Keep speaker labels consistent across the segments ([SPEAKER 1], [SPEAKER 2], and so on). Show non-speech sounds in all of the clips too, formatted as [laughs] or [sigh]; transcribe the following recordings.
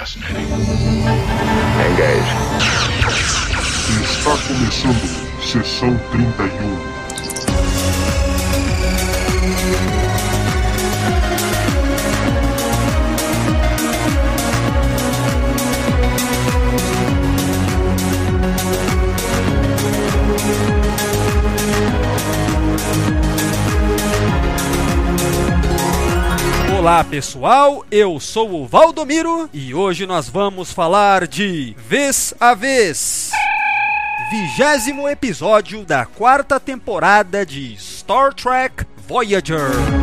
[SPEAKER 1] fascinating. Engage.
[SPEAKER 2] Está começando sessão 31.
[SPEAKER 3] Olá pessoal, eu sou o Valdomiro e hoje nós vamos falar de Vez a Vez, vigésimo episódio da quarta temporada de Star Trek Voyager.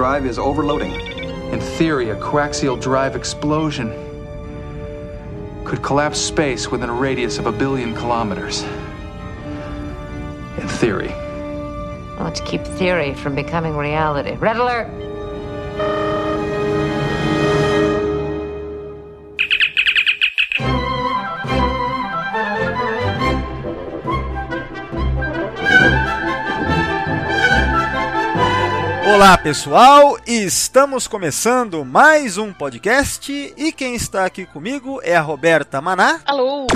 [SPEAKER 4] Drive is overloading.
[SPEAKER 5] In theory, a coaxial drive explosion could collapse space within a radius of a billion kilometers. In theory.
[SPEAKER 6] Let's keep theory from becoming reality. Red alert!
[SPEAKER 3] Olá pessoal, estamos começando mais um podcast e quem está aqui comigo é a Roberta Maná.
[SPEAKER 7] Alô?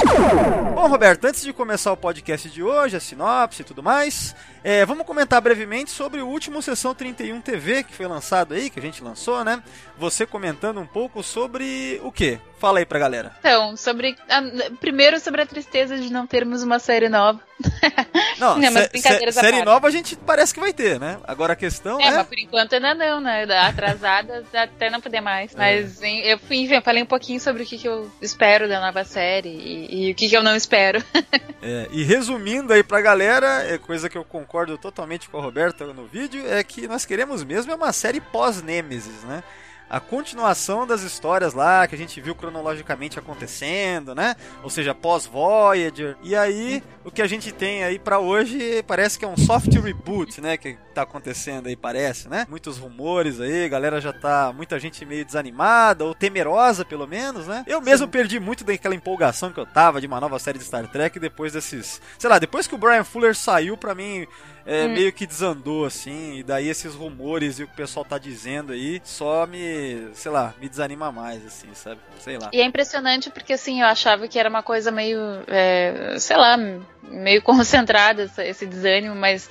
[SPEAKER 3] Bom, Roberto, antes de começar o podcast de hoje, a sinopse e tudo mais, é, vamos comentar brevemente sobre o último Sessão 31 TV que foi lançado aí, que a gente lançou, né? Você comentando um pouco sobre o que? Fala aí pra galera.
[SPEAKER 7] Então, sobre. a- primeiro sobre a tristeza de não termos uma série nova. [laughs]
[SPEAKER 3] Não, [laughs]
[SPEAKER 7] Não, mas brincadeiras
[SPEAKER 3] sé- série
[SPEAKER 7] parte.
[SPEAKER 3] nova a gente parece que vai ter, né? Agora a questão
[SPEAKER 7] É,
[SPEAKER 3] é.
[SPEAKER 7] mas por enquanto ainda não, né? Atrasadas [laughs] até não poder mais.
[SPEAKER 3] É.
[SPEAKER 7] Mas em- eu fui, enfim, eu falei um pouquinho sobre o que, que eu espero da nova série e, e o que, que eu não espero.
[SPEAKER 3] É, e resumindo aí pra galera, é coisa que eu concordo totalmente com a Roberta no vídeo, é que nós queremos mesmo é uma série pós-Nemesis, né? A continuação das histórias lá que a gente viu cronologicamente acontecendo, né? Ou seja, pós-Voyager. E aí, o que a gente tem aí pra hoje parece que é um soft reboot, né? Que tá acontecendo aí, parece, né? Muitos rumores aí, galera já tá. Muita gente meio desanimada, ou temerosa pelo menos, né? Eu mesmo perdi muito daquela empolgação que eu tava de uma nova série de Star Trek depois desses. Sei lá, depois que o Brian Fuller saiu, pra mim. é, meio que desandou assim, e daí esses rumores e o que o pessoal tá dizendo aí só me, sei lá, me desanima mais, assim, sabe? Sei lá.
[SPEAKER 7] E é impressionante porque, assim, eu achava que era uma coisa meio, é, sei lá, meio [laughs] concentrada esse desânimo, mas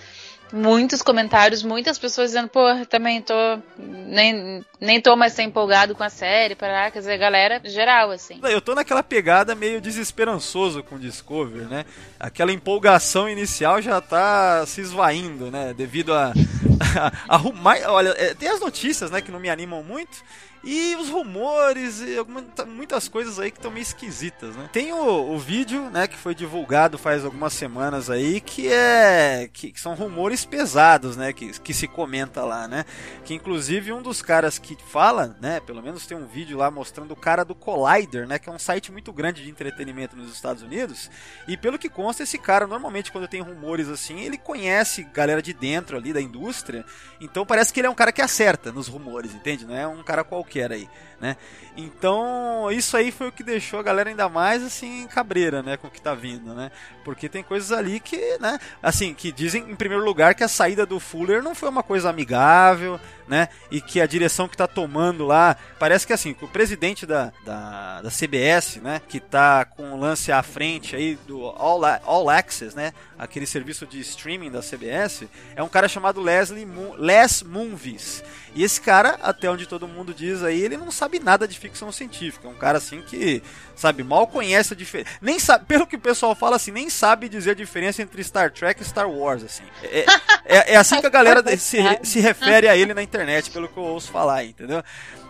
[SPEAKER 7] muitos comentários, muitas pessoas dizendo, pô, também tô, nem, nem tô mais tão empolgado com a série, para quer dizer, galera geral, assim.
[SPEAKER 3] Eu tô naquela pegada meio desesperançoso com o Discover, né? Aquela empolgação inicial já tá se esvaindo, né? Devido a. [laughs] a, rumar. Olha, é, tem as notícias, né, que não me animam muito. E os rumores e alguma- tá- muitas coisas aí que estão meio esquisitas, né? Tem o, o vídeo, né, que foi divulgado faz algumas semanas aí, que é. que, que são rumores pesados, né? Que, que se comenta lá, né? Que inclusive um dos caras que fala, né? Pelo menos tem um vídeo lá mostrando o cara do Collider, né? Que é um site muito grande de entretenimento nos Estados Unidos. E pelo que consta, esse cara, normalmente, quando tem rumores assim, ele conhece galera de dentro ali da indústria. Então parece que ele é um cara que acerta nos rumores, entende? Não é um cara qualquer aí, né? Então, isso aí foi o que deixou a galera ainda mais assim cabreira, né, com o que tá vindo, né? Porque tem coisas ali que, né, assim, que dizem em primeiro lugar que a saída do Fuller não foi uma coisa amigável, né? E que a direção que tá tomando lá, parece que assim, que o presidente da, da, da CBS, né, que tá com o lance à frente aí do All, All Access, né, aquele serviço de streaming da CBS, é um cara chamado Leslie Moon, Les Moonves. E esse cara, até onde todo mundo diz aí, ele não sabe nada de ficção científica. É um cara assim que, sabe, mal conhece a diferença. Nem sabe, pelo que o pessoal fala assim, nem sabe dizer a diferença entre Star Trek e Star Wars, assim. É, é, é assim que a galera [laughs] se, se refere a ele na internet, pelo que eu ouço falar, entendeu?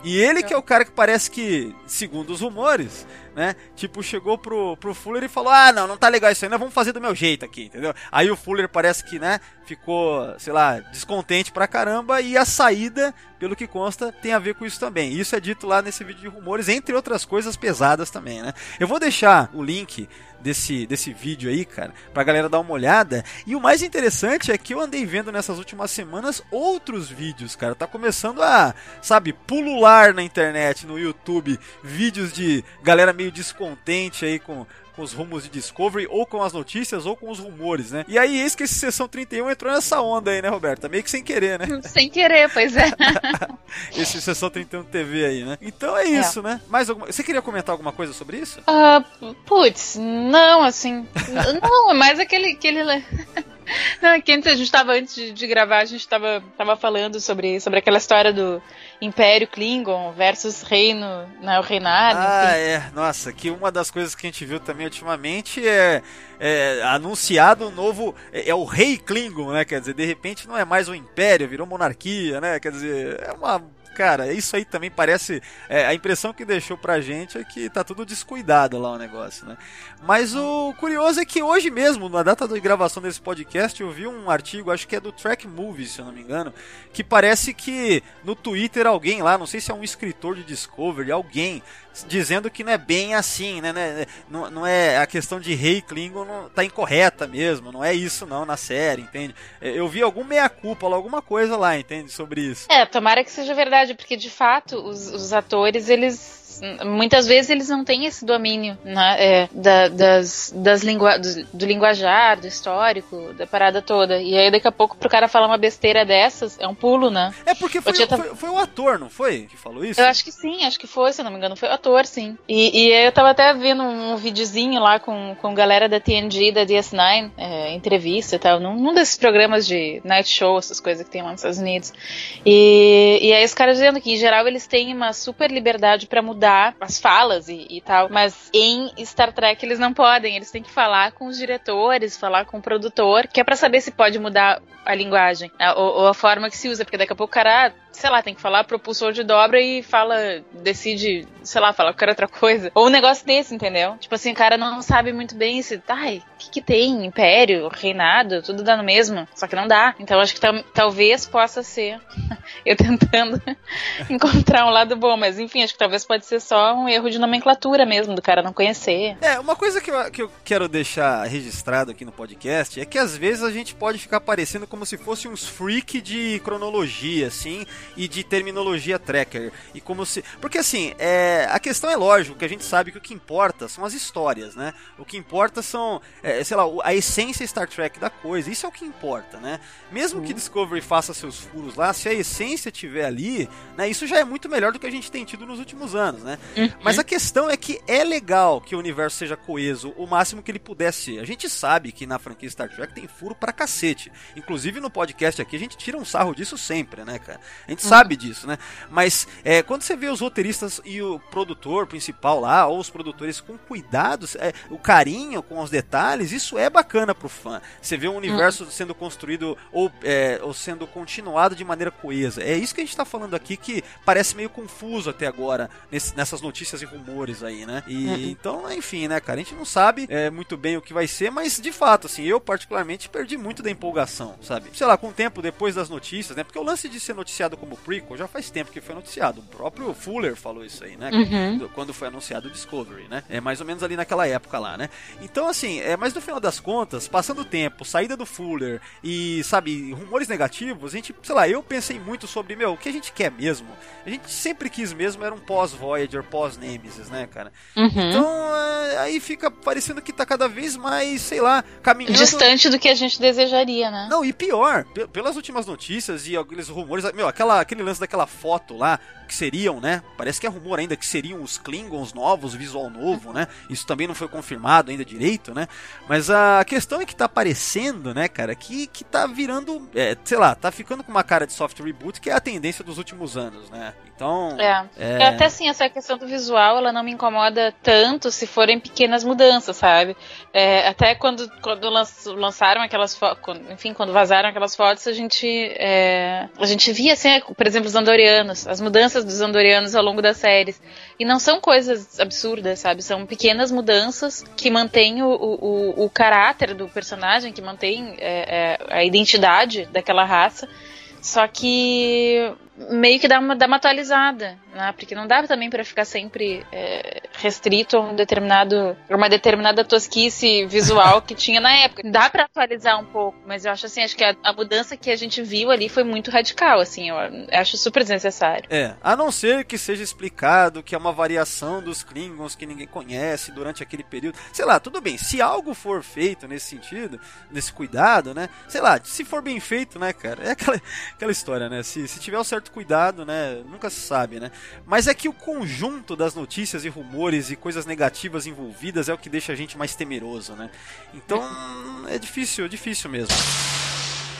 [SPEAKER 3] E ele que é o cara que parece que, segundo os rumores, né? Tipo, chegou pro, pro Fuller e falou: Ah, não, não tá legal isso nós vamos fazer do meu jeito aqui, entendeu? Aí o Fuller parece que, né, ficou, sei lá, descontente pra caramba e a saída, pelo que consta, tem a ver com isso também. Isso é dito lá nesse vídeo de rumores, entre outras coisas pesadas também, né? Eu vou deixar o link desse, desse vídeo aí, cara, pra galera dar uma olhada. E o mais interessante é que eu andei vendo nessas últimas semanas outros vídeos, cara. Tá começando a, sabe, pulular na internet, no YouTube, vídeos de galera meio descontente aí com com os rumos de Discovery, ou com as notícias, ou com os rumores, né? E aí, eis que esse Sessão 31 entrou nessa onda aí, né, Roberta? Meio que sem querer, né? [laughs]
[SPEAKER 7] Sem querer, pois é. [laughs]
[SPEAKER 3] esse Sessão 31 TV aí, né? Então é isso, é. né? Mais alguma... Você queria comentar alguma coisa sobre isso?
[SPEAKER 7] Uh, putz, não, assim. não, é mais aquele. aquele... [laughs] Não, que antes a gente estava antes de, de, gravar, a gente estava tava falando sobre, sobre aquela história do Império Klingon versus Reino, né, o reinado.
[SPEAKER 3] Ah, enfim. é. Nossa, que uma das coisas que a gente viu também ultimamente é, é anunciado um novo. É, é, o Rei Klingon, né? Quer dizer, de repente não é mais o Império, virou monarquia, né? Quer dizer, é uma cara, isso aí também parece. É, a impressão que deixou pra gente é que tá tudo descuidado lá o negócio, né? Mas o curioso é que hoje mesmo, na data de gravação desse podcast, eu vi um artigo, acho que é do Track Movies, se eu não me engano, que parece que no Twitter alguém lá, não sei se é um escritor de Discovery, alguém dizendo que não é bem assim, né? né não, não é a questão de rei Klingon não, tá incorreta mesmo, não é isso não na série, entende? É, eu vi algum meia culpa, alguma coisa lá, entende sobre isso.
[SPEAKER 7] É, tomara que seja verdade, porque de fato os, os atores eles muitas vezes eles não têm esse domínio né, é, da, das, das lingua, do, do, linguajar, do histórico, da parada toda. E aí daqui a pouco pro cara falar uma besteira dessas, é um pulo, né?
[SPEAKER 3] É porque foi, o, foi, foi, o ator, não foi? Que falou isso?
[SPEAKER 7] Eu acho que sim, acho que foi, se eu não me engano, foi o ator, sim. E, e eu tava até vendo um videozinho lá com, com galera da TNG, da DS9, é, entrevista e tal, num, num, desses programas de night show, essas coisas que tem lá nos Estados Unidos. E, e aí os caras dizendo que, em geral, eles têm uma super liberdade para mudar mudar as falas e, e, tal, mas em Star Trek eles não podem, eles têm que falar com os diretores, falar com o produtor, que é para saber se pode mudar a linguagem, a, ou, ou, a forma que se usa, porque daqui a pouco o cara, sei lá, tem que falar propulsor de dobra e fala, decide, sei lá, fala qualquer outra coisa. Ou um negócio desse, entendeu? Tipo assim, o cara não sabe muito bem se, ai, o que, que tem? Império, reinado, tudo dá no mesmo. Só que não dá. Então acho que talvez possa ser [laughs] eu tentando [laughs] encontrar um lado bom, mas enfim, acho que talvez pode ser só um erro de nomenclatura mesmo, do cara não conhecer.
[SPEAKER 3] É, uma coisa que eu, que eu quero deixar registrado aqui no podcast é que às vezes a gente pode ficar parecendo como se fosse uns freak de cronologia, assim, e de terminologia tracker. E como se. Porque assim, é... a questão é lógico que a gente sabe que o que importa são as histórias, né? O que importa são, é, sei lá, a essência Star Trek da coisa. Isso é o que importa, né? Mesmo uhum. que Discovery faça seus furos lá, se a essência estiver ali, né? Isso já é muito melhor do que a gente tem tido nos últimos anos, né? Uhum. Mas a questão é que é legal que o universo seja coeso o máximo que ele puder ser. A gente sabe que na franquia Star Trek tem furo pra cacete. Inclusive Inclusive no podcast aqui a gente tira um sarro disso sempre, né, cara? A gente uhum. sabe disso, né? Mas é, quando você vê os roteiristas e o produtor principal lá, ou os produtores com cuidados, é, o carinho com os detalhes, isso é bacana pro fã. Você vê um universo uhum. sendo construído ou, é, ou sendo continuado de maneira coesa. É isso que a gente tá falando aqui que parece meio confuso até agora nesse, nessas notícias e rumores aí, né? E uhum. então, enfim, né, cara? A gente não sabe é, muito bem o que vai ser, mas de fato, assim, eu particularmente perdi muito da empolgação, sabe? Sabe? Sei lá, com o tempo depois das notícias, né? Porque o lance de ser noticiado como prequel já faz tempo que foi noticiado. O próprio Fuller falou isso aí, né? Uhum. Quando foi anunciado o Discovery, né? É mais ou menos ali naquela época lá, né? Então, assim, é, mas no final das contas, passando o tempo, saída do Fuller e, sabe, rumores negativos, a gente, sei lá, eu pensei muito sobre, meu, o que a gente quer mesmo? A gente sempre quis mesmo era um pós-Voyager, pós-Nemesis, né, cara? Uhum. Então, é, aí fica parecendo que tá cada vez mais, sei lá, caminhando...
[SPEAKER 7] Distante do que a gente desejaria, né?
[SPEAKER 3] Não, e pior, pelas últimas notícias e aqueles rumores, meu, aquela, aquele lance daquela foto lá, que seriam, né? Parece que é rumor ainda que seriam os Klingons novos, visual novo, né? Isso também não foi confirmado ainda direito, né? Mas a questão é que tá aparecendo, né, cara, que, que tá virando, é, sei lá, tá ficando com uma cara de soft reboot, que é a tendência dos últimos anos, né? Então.
[SPEAKER 7] É. é... Até assim, essa questão do visual, ela não me incomoda tanto se forem pequenas mudanças, sabe? É, até quando, quando lançaram aquelas fotos, enfim, quando vazaram aquelas fotos, a gente, é, a gente via, assim, por exemplo, os andorianos, as mudanças mudanças dos Andorianos ao longo das séries. E não são coisas absurdas, sabe? São pequenas mudanças que mantêm o, o, o caráter do personagem, que mantêm é, é, a identidade daquela raça. Só que meio que dá uma, dá uma atualizada, né? Porque não dá também para ficar sempre é, restrito a um determinado, uma determinada tosquice visual que tinha na época. Dá para atualizar um pouco, mas eu acho assim, acho que a, a, mudança que a gente viu ali foi muito radical, assim, eu acho super desnecessário.
[SPEAKER 3] É, a não ser que seja explicado que é uma variação dos Klingons que ninguém conhece durante aquele período. Sei lá, tudo bem, se algo for feito nesse sentido, nesse cuidado, né? Sei lá, se for bem feito, né, cara? É aquela, aquela história, né? Se, se tiver o certo cuidado, né? Nunca se sabe, né? Mas é que o conjunto das notícias e rumores e coisas negativas envolvidas é o que deixa a gente mais temeroso, né? Então é difícil, é difícil mesmo.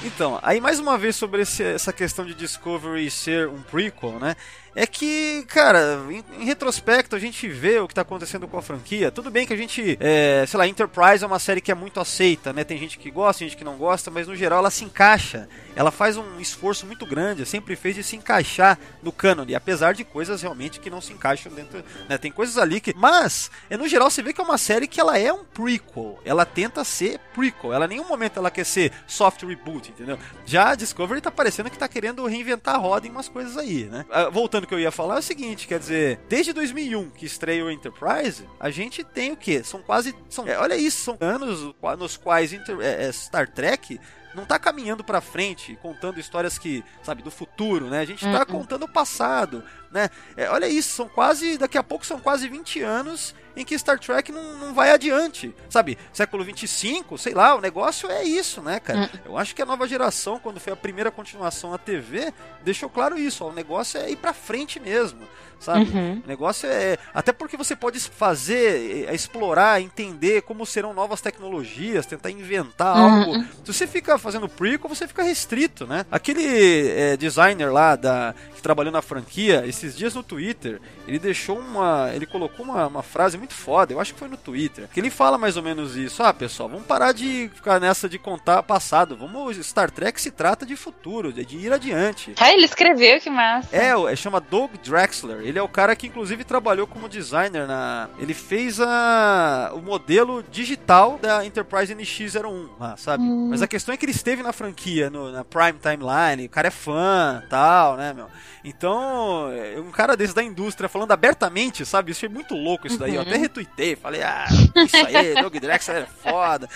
[SPEAKER 3] Então, aí mais uma vez sobre esse, essa questão de Discovery ser um prequel, né? É que, cara, em, em, retrospecto a gente vê o que tá acontecendo com a franquia. Tudo bem que a gente, é, sei lá, Enterprise é uma série que é muito aceita, né? Tem gente que gosta, tem gente que não gosta, mas no geral ela se encaixa. Ela faz um esforço muito grande, sempre fez de se encaixar no cânone, apesar de coisas realmente que não se encaixam dentro, né? Tem coisas ali que, mas, é, no geral você vê que é uma série que ela é um prequel. Ela tenta ser prequel. Ela em nenhum momento ela quer ser soft reboot, entendeu? Já a Discovery tá parecendo que tá querendo reinventar a roda em umas coisas aí, né? Ah, voltando que eu ia falar é o seguinte, quer dizer, desde 2001 que estreou Enterprise, a gente tem o quê? São quase, são, é, olha isso, são anos nos quais Inter, é, é, Star Trek não tá caminhando para frente, contando histórias que, sabe, do futuro, né? A gente tá uhum. contando o passado, né? É, olha isso, são quase, daqui a pouco são quase 20 anos em que Star Trek não, não vai adiante, sabe? Século 25, sei lá, o negócio é isso, né, cara? Uhum. Eu acho que a nova geração, quando foi a primeira continuação na TV, deixou claro isso, ó, o negócio é ir para frente mesmo sabe? Uhum. O negócio é. Até porque você pode fazer, é, explorar, entender como serão novas tecnologias, tentar inventar uhum. algo. Se você fica fazendo prequel, você fica restrito, né? Aquele é, designer lá da, que trabalhou na franquia, esses dias no Twitter, ele deixou uma. Ele colocou uma, uma frase muito foda, eu acho que foi no Twitter, que ele fala mais ou menos isso. Ah, pessoal, vamos parar de ficar nessa de contar passado. Vamos. Star Trek se trata de futuro, de ir adiante.
[SPEAKER 7] Ah, ele escreveu, que massa.
[SPEAKER 3] É, é chama Doug Drexler. Ele é o cara que inclusive trabalhou como designer na. Ele fez a o modelo digital da Enterprise NX01 lá, sabe? Hum. Mas a questão é que ele esteve na franquia, no, na Prime Timeline, o cara é fã, tal, né, meu? Então, é, um cara desse da indústria falando abertamente, sabe? Isso foi muito louco isso daí. Uhum. Eu até retuitei, falei, ah, isso aí, [laughs] Doug Drexler é foda.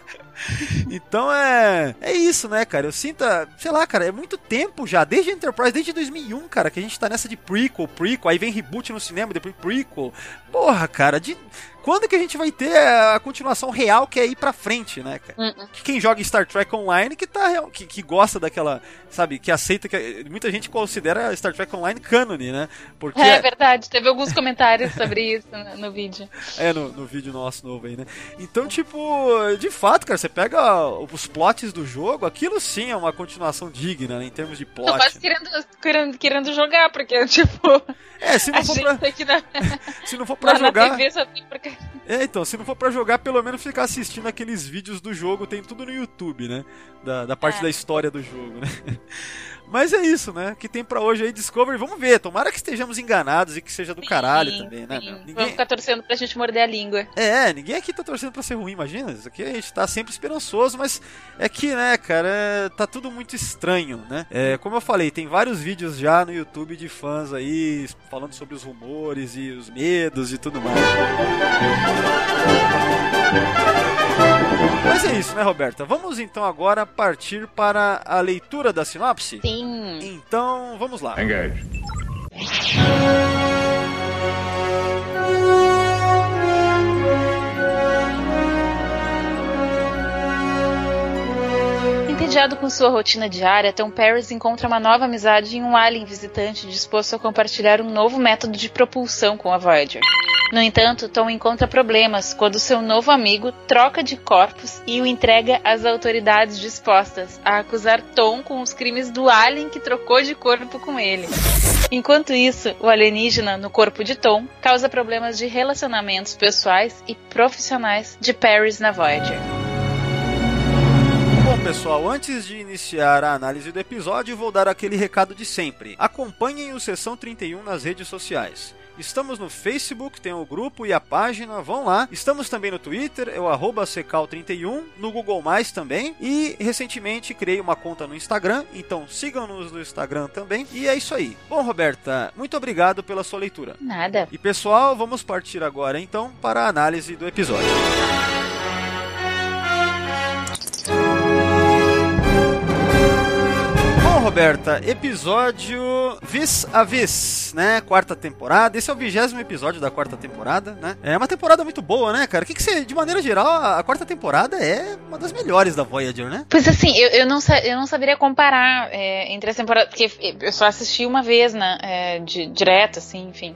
[SPEAKER 3] [laughs] então é. É isso, né, cara? Eu sinto, sei lá, cara, é muito tempo já, desde Enterprise, desde 2001, cara, que a gente tá nessa de prequel, prequel, aí vem reboot no cinema, depois prequel. Porra, cara, de quando que a gente vai ter a continuação real que é ir pra frente, né, cara? Uh -uh. Quem joga Star Trek Online que tá que, que gosta daquela, sabe, que aceita que muita gente considera Star Trek Online cânone, né?
[SPEAKER 7] Porque é, verdade, teve alguns comentários sobre isso no, no vídeo.
[SPEAKER 3] É, no, no, vídeo nosso novo aí, né? Então, tipo, de fato, cara, você pega os plots do jogo, aquilo sim é uma continuação digna, né, em termos de plot. Tô
[SPEAKER 7] quase querendo, querendo, querendo jogar, porque, [laughs] tipo.
[SPEAKER 3] É, [laughs] se não for pra. Na... se não for pra jogar.
[SPEAKER 7] Na TV só tem porque
[SPEAKER 3] é, então, se não for para jogar, pelo menos ficar assistindo aqueles vídeos do jogo, tem tudo no YouTube, né? Da, da parte é. da história do jogo, né? Mas é isso, né? Que tem para hoje aí Discovery. Vamos ver. Tomara que estejamos enganados e que seja do sim, caralho também, né?
[SPEAKER 7] Ninguém... Vamos ficar torcendo pra gente morder a língua.
[SPEAKER 3] É, ninguém aqui tá torcendo pra ser ruim, imagina. Isso aqui a gente tá sempre esperançoso, mas é que, né, cara, é... tá tudo muito estranho, né? É, como eu falei, tem vários vídeos já no YouTube de fãs aí falando sobre os rumores e os medos e tudo mais. Mas é isso, né, Roberta? Vamos então agora partir para a leitura da sinopse?
[SPEAKER 7] Sim.
[SPEAKER 3] Então, vamos lá.
[SPEAKER 1] Engage.
[SPEAKER 7] Entediado com sua rotina diária, Tom Paris encontra uma nova amizade em um alien visitante disposto a compartilhar um novo método de propulsão com a Voyager. No entanto, Tom encontra problemas quando seu novo amigo troca de corpos e o entrega às autoridades dispostas a acusar Tom com os crimes do alien que trocou de corpo com ele. Enquanto isso, o alienígena no corpo de Tom causa problemas de relacionamentos pessoais e profissionais de Paris na Voyager.
[SPEAKER 3] pessoal, antes de iniciar a análise do episódio, vou dar aquele recado de sempre. Acompanhem o Sessão 31 nas redes sociais. Estamos no Facebook, tem o grupo e a página, vão lá. Estamos também no Twitter, é o arroba secal31, no Google Mais também. E recentemente criei uma conta no Instagram, então sigam-nos no Instagram também. E é isso aí. Bom, Roberta, muito obrigado pela sua leitura.
[SPEAKER 7] Nada.
[SPEAKER 3] E pessoal, vamos partir agora então para a análise do episódio. Roberta, episódio Vis a Vis, né? Quarta temporada. Esse é o vigésimo episódio da quarta temporada, né? É uma temporada muito boa, né, cara? O que, que você, de maneira geral, a, quarta temporada é uma das melhores da Voyager, né?
[SPEAKER 7] Pois assim, eu, eu, não, eu não saberia comparar é, entre as temporadas, porque eu só assisti uma vez, né? é, de, direto, assim, enfim.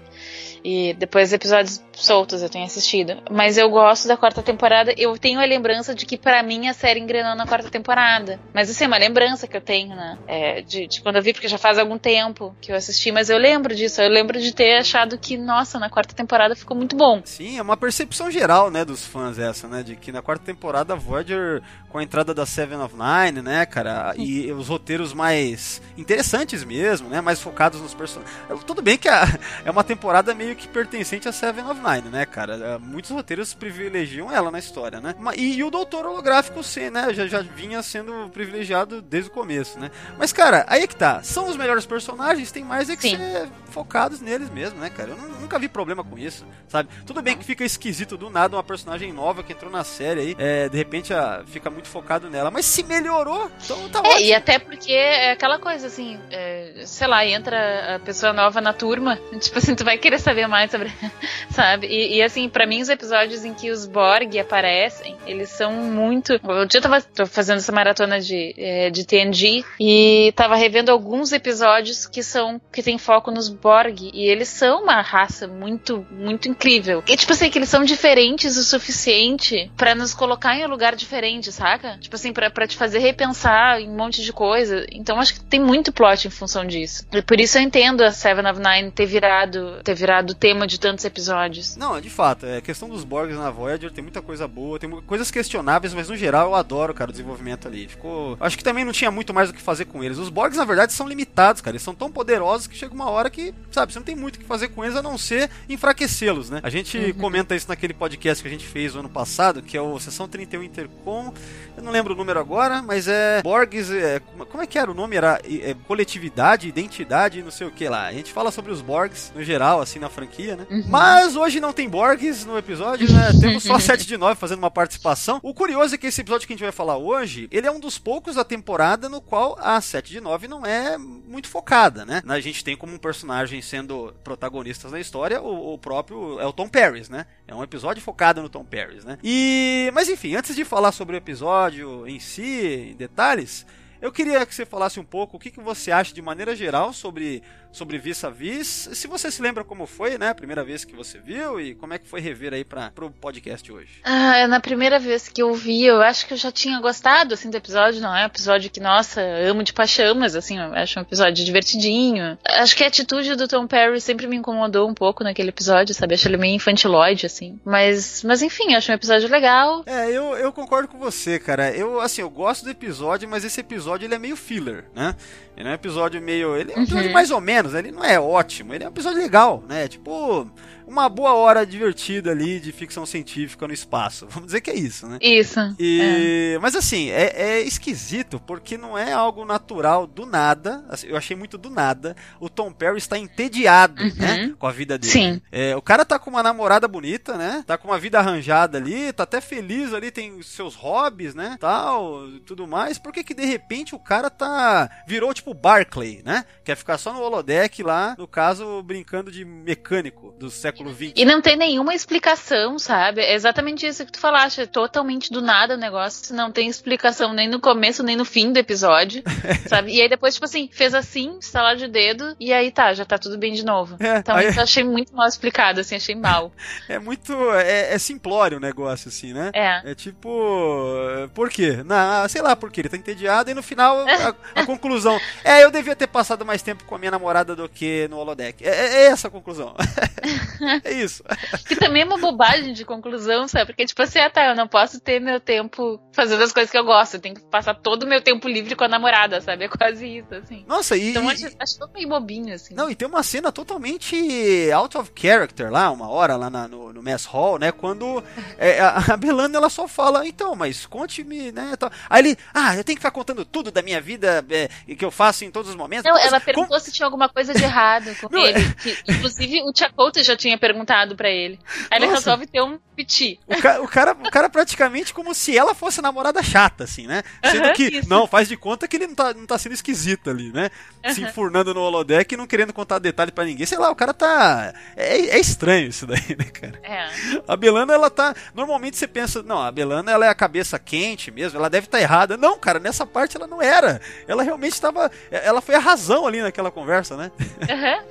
[SPEAKER 7] E depois episódios soltos eu tenho assistido. Mas eu gosto da quarta temporada. Eu tenho a lembrança de que pra mim a série engrenou na quarta temporada. Mas assim, é uma lembrança que eu tenho, né? É, de, de quando eu vi, porque já faz algum tempo que eu assisti. Mas eu lembro disso. Eu lembro de ter achado que, nossa, na quarta temporada ficou muito bom.
[SPEAKER 3] Sim, é uma percepção geral, né, dos fãs essa, né, de que na quarta temporada a Voyager, com a entrada da Seven of Nine, né, cara, e os roteiros mais interessantes mesmo, né, mais focados nos personagens. Tudo bem que a- é uma temporada meio que pertencente a Seven of Nine, né, cara, É, muitos roteiros privilegiam ela na história, né, e, e o Doutor Holográfico, sim, né, já, já vinha sendo privilegiado desde o começo, né, mas, cara, aí é que tá, são os melhores personagens, tem mais é que
[SPEAKER 7] Sim.
[SPEAKER 3] ser focados neles mesmo, né, cara, eu nu- nunca vi problema com isso, sabe, tudo bem que fica esquisito do nada uma personagem nova que entrou na série aí, é, de repente ah, fica muito focado nela, mas se melhorou, então tá
[SPEAKER 7] É,
[SPEAKER 3] ótimo.
[SPEAKER 7] e até porque é aquela coisa assim, é, sei lá, entra a pessoa nova na turma, [laughs] tipo assim, tu vai querer saber mais sobre, [laughs] sabe? E, e, assim, pra mim os episódios em que os Borg aparecem, eles são muito. Eu já tava tô fazendo essa maratona de, é, de TNG e tava revendo alguns episódios que são que tem foco nos Borg e eles são uma raça muito muito incrível. E tipo assim, que eles são diferentes o suficiente pra nos colocar em um lugar diferente, saca? Tipo assim, pra te fazer repensar em um monte de coisa. Então acho que tem muito plot em função disso. E por isso eu entendo a Seven of Nine ter virado ter virado tema de tantos episódios.
[SPEAKER 3] Não, de fato, é a questão dos Borgs na Voyager tem muita coisa boa, tem coisas questionáveis, mas no geral eu adoro, cara, o desenvolvimento ali. Ficou. Acho que também não tinha muito mais o que fazer com eles. Os Borgs, na verdade, são limitados, cara. Eles são tão poderosos que chega uma hora que, sabe, você não tem muito o que fazer com eles a não ser enfraquecê-los, né? A gente comenta isso naquele podcast que a gente fez o ano passado, que é o Sessão 31 Intercom. Eu não lembro o número agora, mas é. Borgs. É, como- é que era o nome? Era é, coletividade, identidade, não sei o que lá. A gente fala sobre os Borgs no geral, assim, na franquia, né? Mas hoje não tem Borgs no episódio, né? [laughs] Temos só 7 de 9 fazendo uma participação. O curioso é que esse episódio que a gente vai falar hoje, ele é um dos poucos da temporada no qual a 7 de 9 não é muito focada, né? A gente tem como um personagem sendo protagonistas na história o, o próprio é o Tom Paris, né? É um episódio focado no Tom Paris, né? E mas enfim, antes de falar sobre o episódio em si, em detalhes, eu queria que você falasse um pouco o que, que você acha de maneira geral sobre sobre Vis a Vis. Se você se lembra como foi, né? A primeira vez que você viu e como é que foi rever aí para pro podcast hoje.
[SPEAKER 7] Ah, na primeira vez que eu vi, eu acho que eu já tinha gostado, assim, do episódio. Não é um episódio que, nossa, amo de paixão, mas, assim, eu acho um episódio divertidinho. Acho que a atitude do Tom Perry sempre me incomodou um pouco naquele episódio, sabe? Acho ele meio infantiloide, assim. Mas, mas enfim, acho um episódio legal.
[SPEAKER 3] É, eu, eu concordo com você, cara. Eu, assim, eu gosto do episódio, mas esse episódio ele é meio filler, né? Ele é um episódio meio. Ele é um episódio mais ou menos, ele não é ótimo, ele é um episódio legal, né? Tipo, uma boa hora divertida ali de ficção científica no espaço. [laughs] Vamos dizer que é isso, né?
[SPEAKER 7] Isso.
[SPEAKER 3] E, Mas assim, é, é esquisito porque não é algo natural do nada. assim, eu achei muito do nada. O Tom Perry está entediado, né? Com a vida dele.
[SPEAKER 7] Sim.
[SPEAKER 3] É, o cara tá com uma namorada bonita, né? Tá com uma vida arranjada ali, tá até feliz ali, tem seus hobbies, né? Tal, tudo mais. Por que que de repente o cara tá. virou tipo Barclay, né? Quer ficar só no holodeck lá, no caso, brincando de mecânico do século XX.
[SPEAKER 7] E não tem nenhuma explicação, sabe? É exatamente isso que tu falaste. É totalmente do nada o negócio. Não tem explicação nem no começo, nem no fim do episódio. [laughs] sabe? E aí depois, tipo assim, fez assim, estalar de dedo, e aí tá, já tá tudo bem de novo.
[SPEAKER 3] É,
[SPEAKER 7] então
[SPEAKER 3] aí-
[SPEAKER 7] eu achei muito mal explicado, assim, achei mal. [laughs]
[SPEAKER 3] É muito. É, é simplório o negócio, assim, né?
[SPEAKER 7] É.
[SPEAKER 3] É tipo. Por quê? Na, sei lá por quê. Ele tá entediado e no final a, [laughs] a conclusão. É, eu devia ter passado mais tempo com a minha namorada namorada do que no holodeck. É, é essa a conclusão. É isso. [laughs]
[SPEAKER 7] Que também é uma bobagem de conclusão, sabe? Porque, tipo assim, ah, tá, eu não posso ter meu tempo fazendo as coisas que eu gosto. Eu tenho que passar todo o meu tempo livre com a namorada, sabe? É quase isso, assim.
[SPEAKER 3] Nossa, e.
[SPEAKER 7] Então acho, acho tudo meio bobinho, assim.
[SPEAKER 3] Não, e tem uma cena totalmente out of character lá, uma hora lá na, no, no mess hall, né? Quando é, a, a Belana ela só fala, então, mas conte-me, né? tal. Aí ele, ah, eu tenho que ficar contando tudo da minha vida é, que eu faço em todos os momentos.
[SPEAKER 7] Não, ela
[SPEAKER 3] como-
[SPEAKER 7] perguntou se tinha alguma coisa de errado com ele. que, inclusive, o Chakotay já tinha perguntado pra ele. Aí ele resolve ter um piti.
[SPEAKER 3] O, ca- o cara, o cara praticamente como se ela fosse namorada chata, assim, né? Sendo
[SPEAKER 7] Aham,
[SPEAKER 3] que,
[SPEAKER 7] isso.
[SPEAKER 3] não, faz de conta que ele não tá, não tá sendo esquisito ali, né? Se enfurnando no holodeck e não querendo contar detalhe pra ninguém. Sei lá, o cara tá. É, é estranho isso daí, né, cara?
[SPEAKER 7] É.
[SPEAKER 3] A Belana, ela tá. Normalmente você pensa, não, a Belana ela é a cabeça quente mesmo, ela deve estar errada. Não, cara, nessa parte ela não era. Ela realmente estava. Ela foi a razão ali naquela conversa, né? [laughs]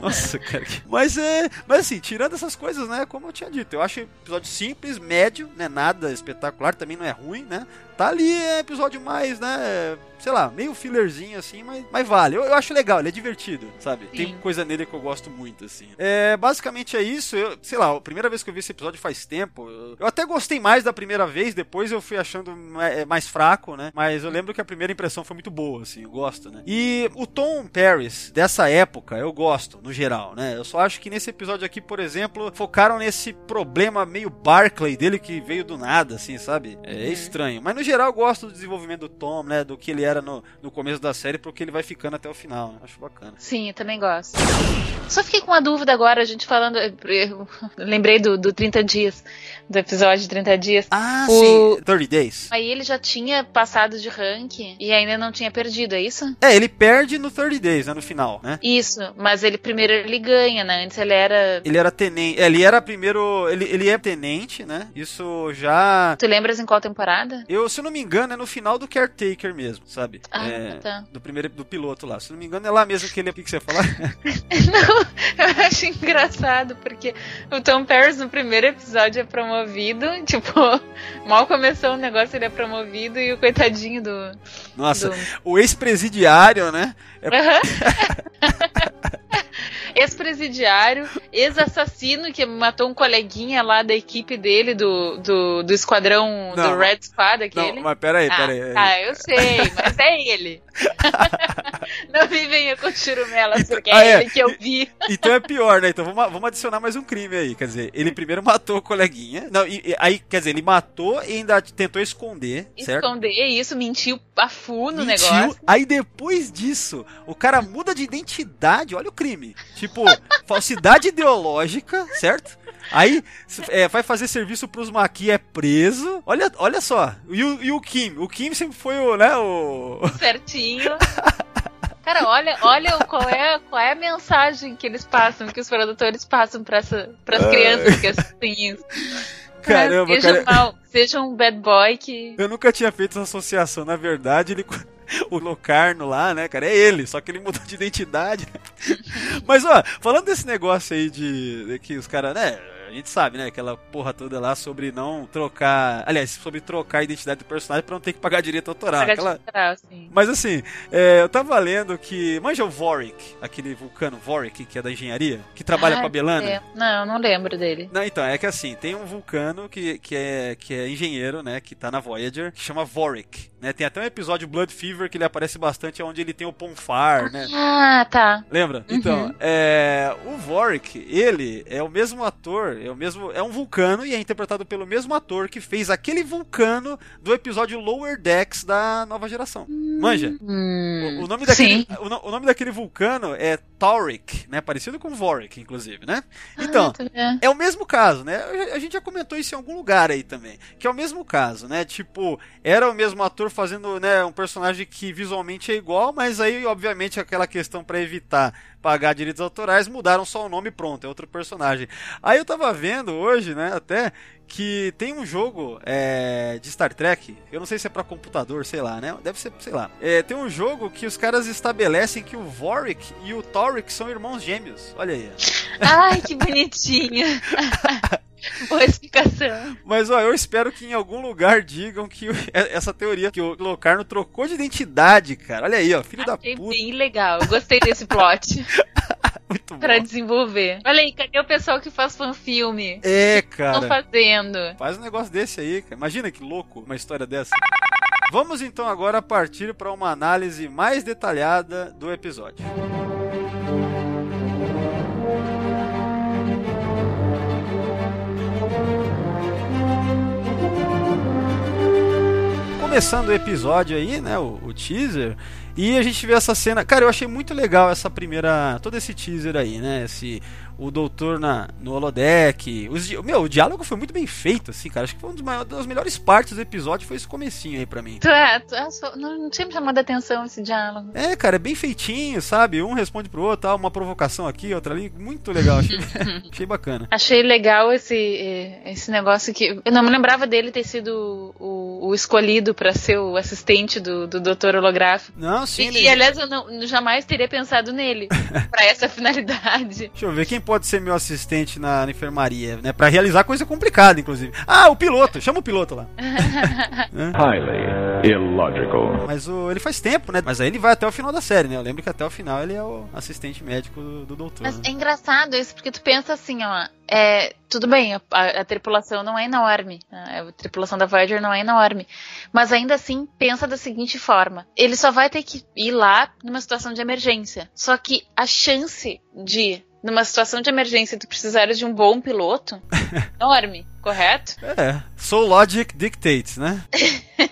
[SPEAKER 3] Nossa, cara. que- Mas é. Mas assim, tirando essas coisas, né? Como eu tinha dito, eu acho episódio simples, médio, né? Nada espetacular, também não é ruim, né? Tá ali, é episódio mais, né? Sei lá, meio fillerzinho assim, mas, mas vale. Eu, eu acho legal, ele é divertido, sabe? Tem
[SPEAKER 7] Sim.
[SPEAKER 3] coisa nele que eu gosto muito, assim. É, basicamente é isso. Eu, sei lá, a primeira vez que eu vi esse episódio faz tempo. Eu, eu até gostei mais da primeira vez, depois eu fui achando ma- é, mais fraco, né? Mas eu lembro que a primeira impressão foi muito boa, assim, eu gosto, né? E o Tom Paris dessa época, eu gosto, no geral, né? Eu só acho que nesse episódio aqui, por exemplo, focaram nesse problema meio Barclay dele que veio do nada, assim, sabe? É, é estranho. Mas no geral eu gosto do desenvolvimento do Tom, né? Do que ele era no, no começo da série, pro que ele vai ficando até o final. né? Acho bacana.
[SPEAKER 7] Sim, eu também gosto. Só fiquei com uma dúvida agora, a gente falando. Eu lembrei do, do 30 dias, do episódio de 30 dias.
[SPEAKER 3] Ah,
[SPEAKER 7] O-
[SPEAKER 3] sim. 30 Days.
[SPEAKER 7] Aí ele já tinha passado de rank e ainda não tinha perdido, é isso?
[SPEAKER 3] É, ele perde no 30 Days, né? No final, né?
[SPEAKER 7] Isso, mas ele primeiro ele ganha, né? Antes ele era.
[SPEAKER 3] Ele era tenente. é, Ele era primeiro. Ele, ele é tenente, né? Isso já.
[SPEAKER 7] Tu lembras em qual temporada?
[SPEAKER 3] Eu, se eu não me engano, é no final do Caretaker mesmo, sabe?
[SPEAKER 7] Ah,
[SPEAKER 3] é,
[SPEAKER 7] tá.
[SPEAKER 3] Do primeiro do piloto lá. Se eu não me engano, é lá mesmo que ele. O que, que você ia falar? [laughs]
[SPEAKER 7] Não, eu acho engraçado, porque o Tom Paris no primeiro episódio é promovido, [laughs] tipo, mal começou o negócio, ele é promovido e o coitadinho do.
[SPEAKER 3] Nossa,
[SPEAKER 7] do...
[SPEAKER 3] o ex-presidiário, né? É-
[SPEAKER 7] Aham. [laughs] Ex-presidiário, ex-assassino que matou um coleguinha lá da equipe dele, do, do, do esquadrão
[SPEAKER 3] Não,
[SPEAKER 7] do Red Squad, aquele.
[SPEAKER 3] Não, mas peraí,
[SPEAKER 7] ah,
[SPEAKER 3] peraí.
[SPEAKER 7] tá, eu sei, mas é ele. [laughs] Não me venha com churumelas, porque
[SPEAKER 3] Ah,
[SPEAKER 7] é,
[SPEAKER 3] é.
[SPEAKER 7] ele que eu vi.
[SPEAKER 3] Então é pior, né? Então vamos, vamos adicionar mais um crime aí. Quer dizer, ele primeiro matou o coleguinha. Não, e, e- aí, quer dizer, ele matou e ainda tentou esconder, certo?
[SPEAKER 7] Esconder isso, mentiu a full no
[SPEAKER 3] Mentiu.
[SPEAKER 7] negócio.
[SPEAKER 3] Aí depois disso, o cara muda de identidade. Olha o crime. Tipo, [laughs] falsidade ideológica, certo? Aí é, vai fazer serviço pros Maqui, é preso. Olha, olha só. E o, e o Kim? O Kim sempre foi o, né, o...
[SPEAKER 7] certinho. [laughs] Cara, olha, olha qual é, qual é a mensagem que eles passam, que os produtores passam para as crianças que assistem isso.
[SPEAKER 3] Caramba,
[SPEAKER 7] sejam
[SPEAKER 3] cara.
[SPEAKER 7] mal, seja um bad boy que.
[SPEAKER 3] Eu nunca tinha feito essa associação. Na verdade, ele. [laughs] O Locarno lá, né, cara? É ele, só que ele mudou de identidade. né? [laughs] Mas, ó, falando desse negócio aí de, de que os caras, né? A gente sabe, né? Aquela porra toda lá sobre não trocar. Aliás, sobre trocar a identidade do personagem pra não ter que pagar direito autoral.
[SPEAKER 7] pagar
[SPEAKER 3] Aquela,
[SPEAKER 7] de geral, assim.
[SPEAKER 3] mas assim, é, eu tava lendo que. Manja o Vorik, aquele vulcano Vorik, que é da engenharia, que trabalha
[SPEAKER 7] Ah,
[SPEAKER 3] com a Belana.
[SPEAKER 7] é. Não, não lembro dele.
[SPEAKER 3] Não, então, é que assim, tem um vulcano que, que, é, que é engenheiro, né, que tá na Voyager, que chama Vorik, né? Tem até um episódio Blood Fever que ele aparece bastante, onde ele tem o Ponfar, né?
[SPEAKER 7] Ah, tá.
[SPEAKER 3] Lembra?
[SPEAKER 7] Uhum.
[SPEAKER 3] Então, é, o Vorik, ele é o mesmo ator, é o mesmo, é um vulcano e é interpretado pelo mesmo ator que fez aquele vulcano do episódio Lower Decks da nova geração. Manja?
[SPEAKER 7] Hum,
[SPEAKER 3] O, o nome daquele, o, o nome daquele vulcano é Taurik, né? Parecido com Vorik, inclusive, né? Então,
[SPEAKER 7] Ah, tá vendo?
[SPEAKER 3] é o mesmo caso, né? A gente já comentou isso em algum lugar aí também. Que é o mesmo caso, né? Tipo, era o mesmo ator fazendo, né, um personagem que visualmente é igual, mas aí, obviamente, aquela questão pra evitar pagar direitos autorais, mudaram só o nome e pronto, é outro personagem. Aí eu tava vendo hoje, né, até que tem um jogo é, de Star Trek, eu não sei se é pra computador, sei lá, né? Deve ser, sei lá. É, tem um jogo que os caras estabelecem que o Vorik e o Taurik são irmãos gêmeos. Olha aí.
[SPEAKER 7] Ai, que bonitinho. [laughs] [laughs] Boa explicação.
[SPEAKER 3] Mas ó, eu espero que em algum lugar digam que o- [laughs] essa teoria que o Locarno trocou de identidade, cara. Olha aí, ó, filho da
[SPEAKER 7] Achei
[SPEAKER 3] puta.
[SPEAKER 7] bem legal. Gostei desse plot [laughs]
[SPEAKER 3] Muito bom.
[SPEAKER 7] pra desenvolver. Olha aí, cadê o pessoal que faz fanfilme?
[SPEAKER 3] É,
[SPEAKER 7] Estão
[SPEAKER 3] cara.
[SPEAKER 7] fazendo.
[SPEAKER 3] Faz um negócio desse aí, cara. Imagina que louco uma história dessa. Vamos então agora partir para uma análise mais detalhada do episódio. Começando o episódio aí, né, o, o teaser, e a gente vê essa cena. Cara, eu achei muito legal essa primeira, todo esse teaser aí, né, esse o doutor na, no holodeck. Os, meu, o diálogo foi muito bem feito, assim, cara. Acho que foi uma das, melhores partes do episódio foi esse comecinho aí pra mim.
[SPEAKER 7] Tu é, tu é só- não, não tinha me chamado a atenção esse diálogo.
[SPEAKER 3] É, cara, é bem feitinho, sabe? Um responde pro outro, tal, uma provocação aqui, outra ali. Muito legal, achei, [laughs] achei bacana.
[SPEAKER 7] Achei legal esse, esse negócio que. Eu não me lembrava dele ter sido o, o escolhido pra ser o assistente do, do Dr. Holográfico.
[SPEAKER 3] Não, sim,
[SPEAKER 7] E,
[SPEAKER 3] ele...
[SPEAKER 7] e, aliás, eu não, jamais teria pensado nele [laughs] pra essa finalidade.
[SPEAKER 3] Deixa eu ver, quem pode ser meu assistente na, na enfermaria, né? Pra realizar coisa complicada, inclusive. Ah, o piloto, chama o piloto lá. [laughs]
[SPEAKER 1] Highly illogical.
[SPEAKER 3] Mas o, ele faz tempo, né? Mas aí ele vai até o final da série, né? Eu lembro que até o final ele é o assistente médico do, do doutor.
[SPEAKER 7] Mas
[SPEAKER 3] né?
[SPEAKER 7] é engraçado isso, porque tu pensa assim, ó. É, tudo bem, a, a- a tripulação não é enorme. né, A tripulação da Voyager não é enorme. Mas ainda assim, pensa da seguinte forma: ele só vai ter que ir lá numa situação de emergência. Só que a chance de, numa situação de emergência, tu precisares de um bom piloto, [laughs] enorme, correto?
[SPEAKER 3] É, so logic dictates, né?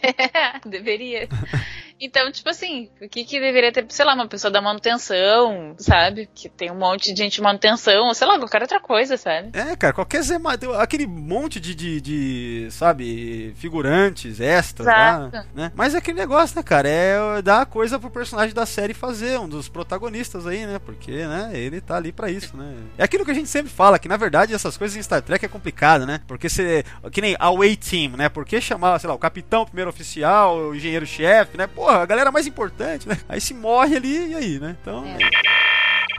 [SPEAKER 3] [laughs]
[SPEAKER 7] deveria. [laughs] Então, tipo assim, o que que deveria ter, sei lá, uma pessoa da manutenção, sabe? Que tem um monte de gente de manutenção, ou sei lá, qualquer outra coisa, sabe?
[SPEAKER 3] É, cara, qualquer Zé aquele monte de, de, de, sabe, figurantes, extras lá, né? Mas é aquele negócio, né, cara, é dar a coisa pro personagem da série fazer, um dos protagonistas aí, né? Porque, né, ele tá ali pra isso, né? É aquilo que a gente sempre fala, que na verdade essas coisas em Star Trek é complicado, né? Porque você, que nem a Away Team, né? Por que chamar, sei lá, o capitão, primeiro oficial, o engenheiro-chefe, né? Porra, a galera mais importante, né? Aí se morre ali e aí, né? Então...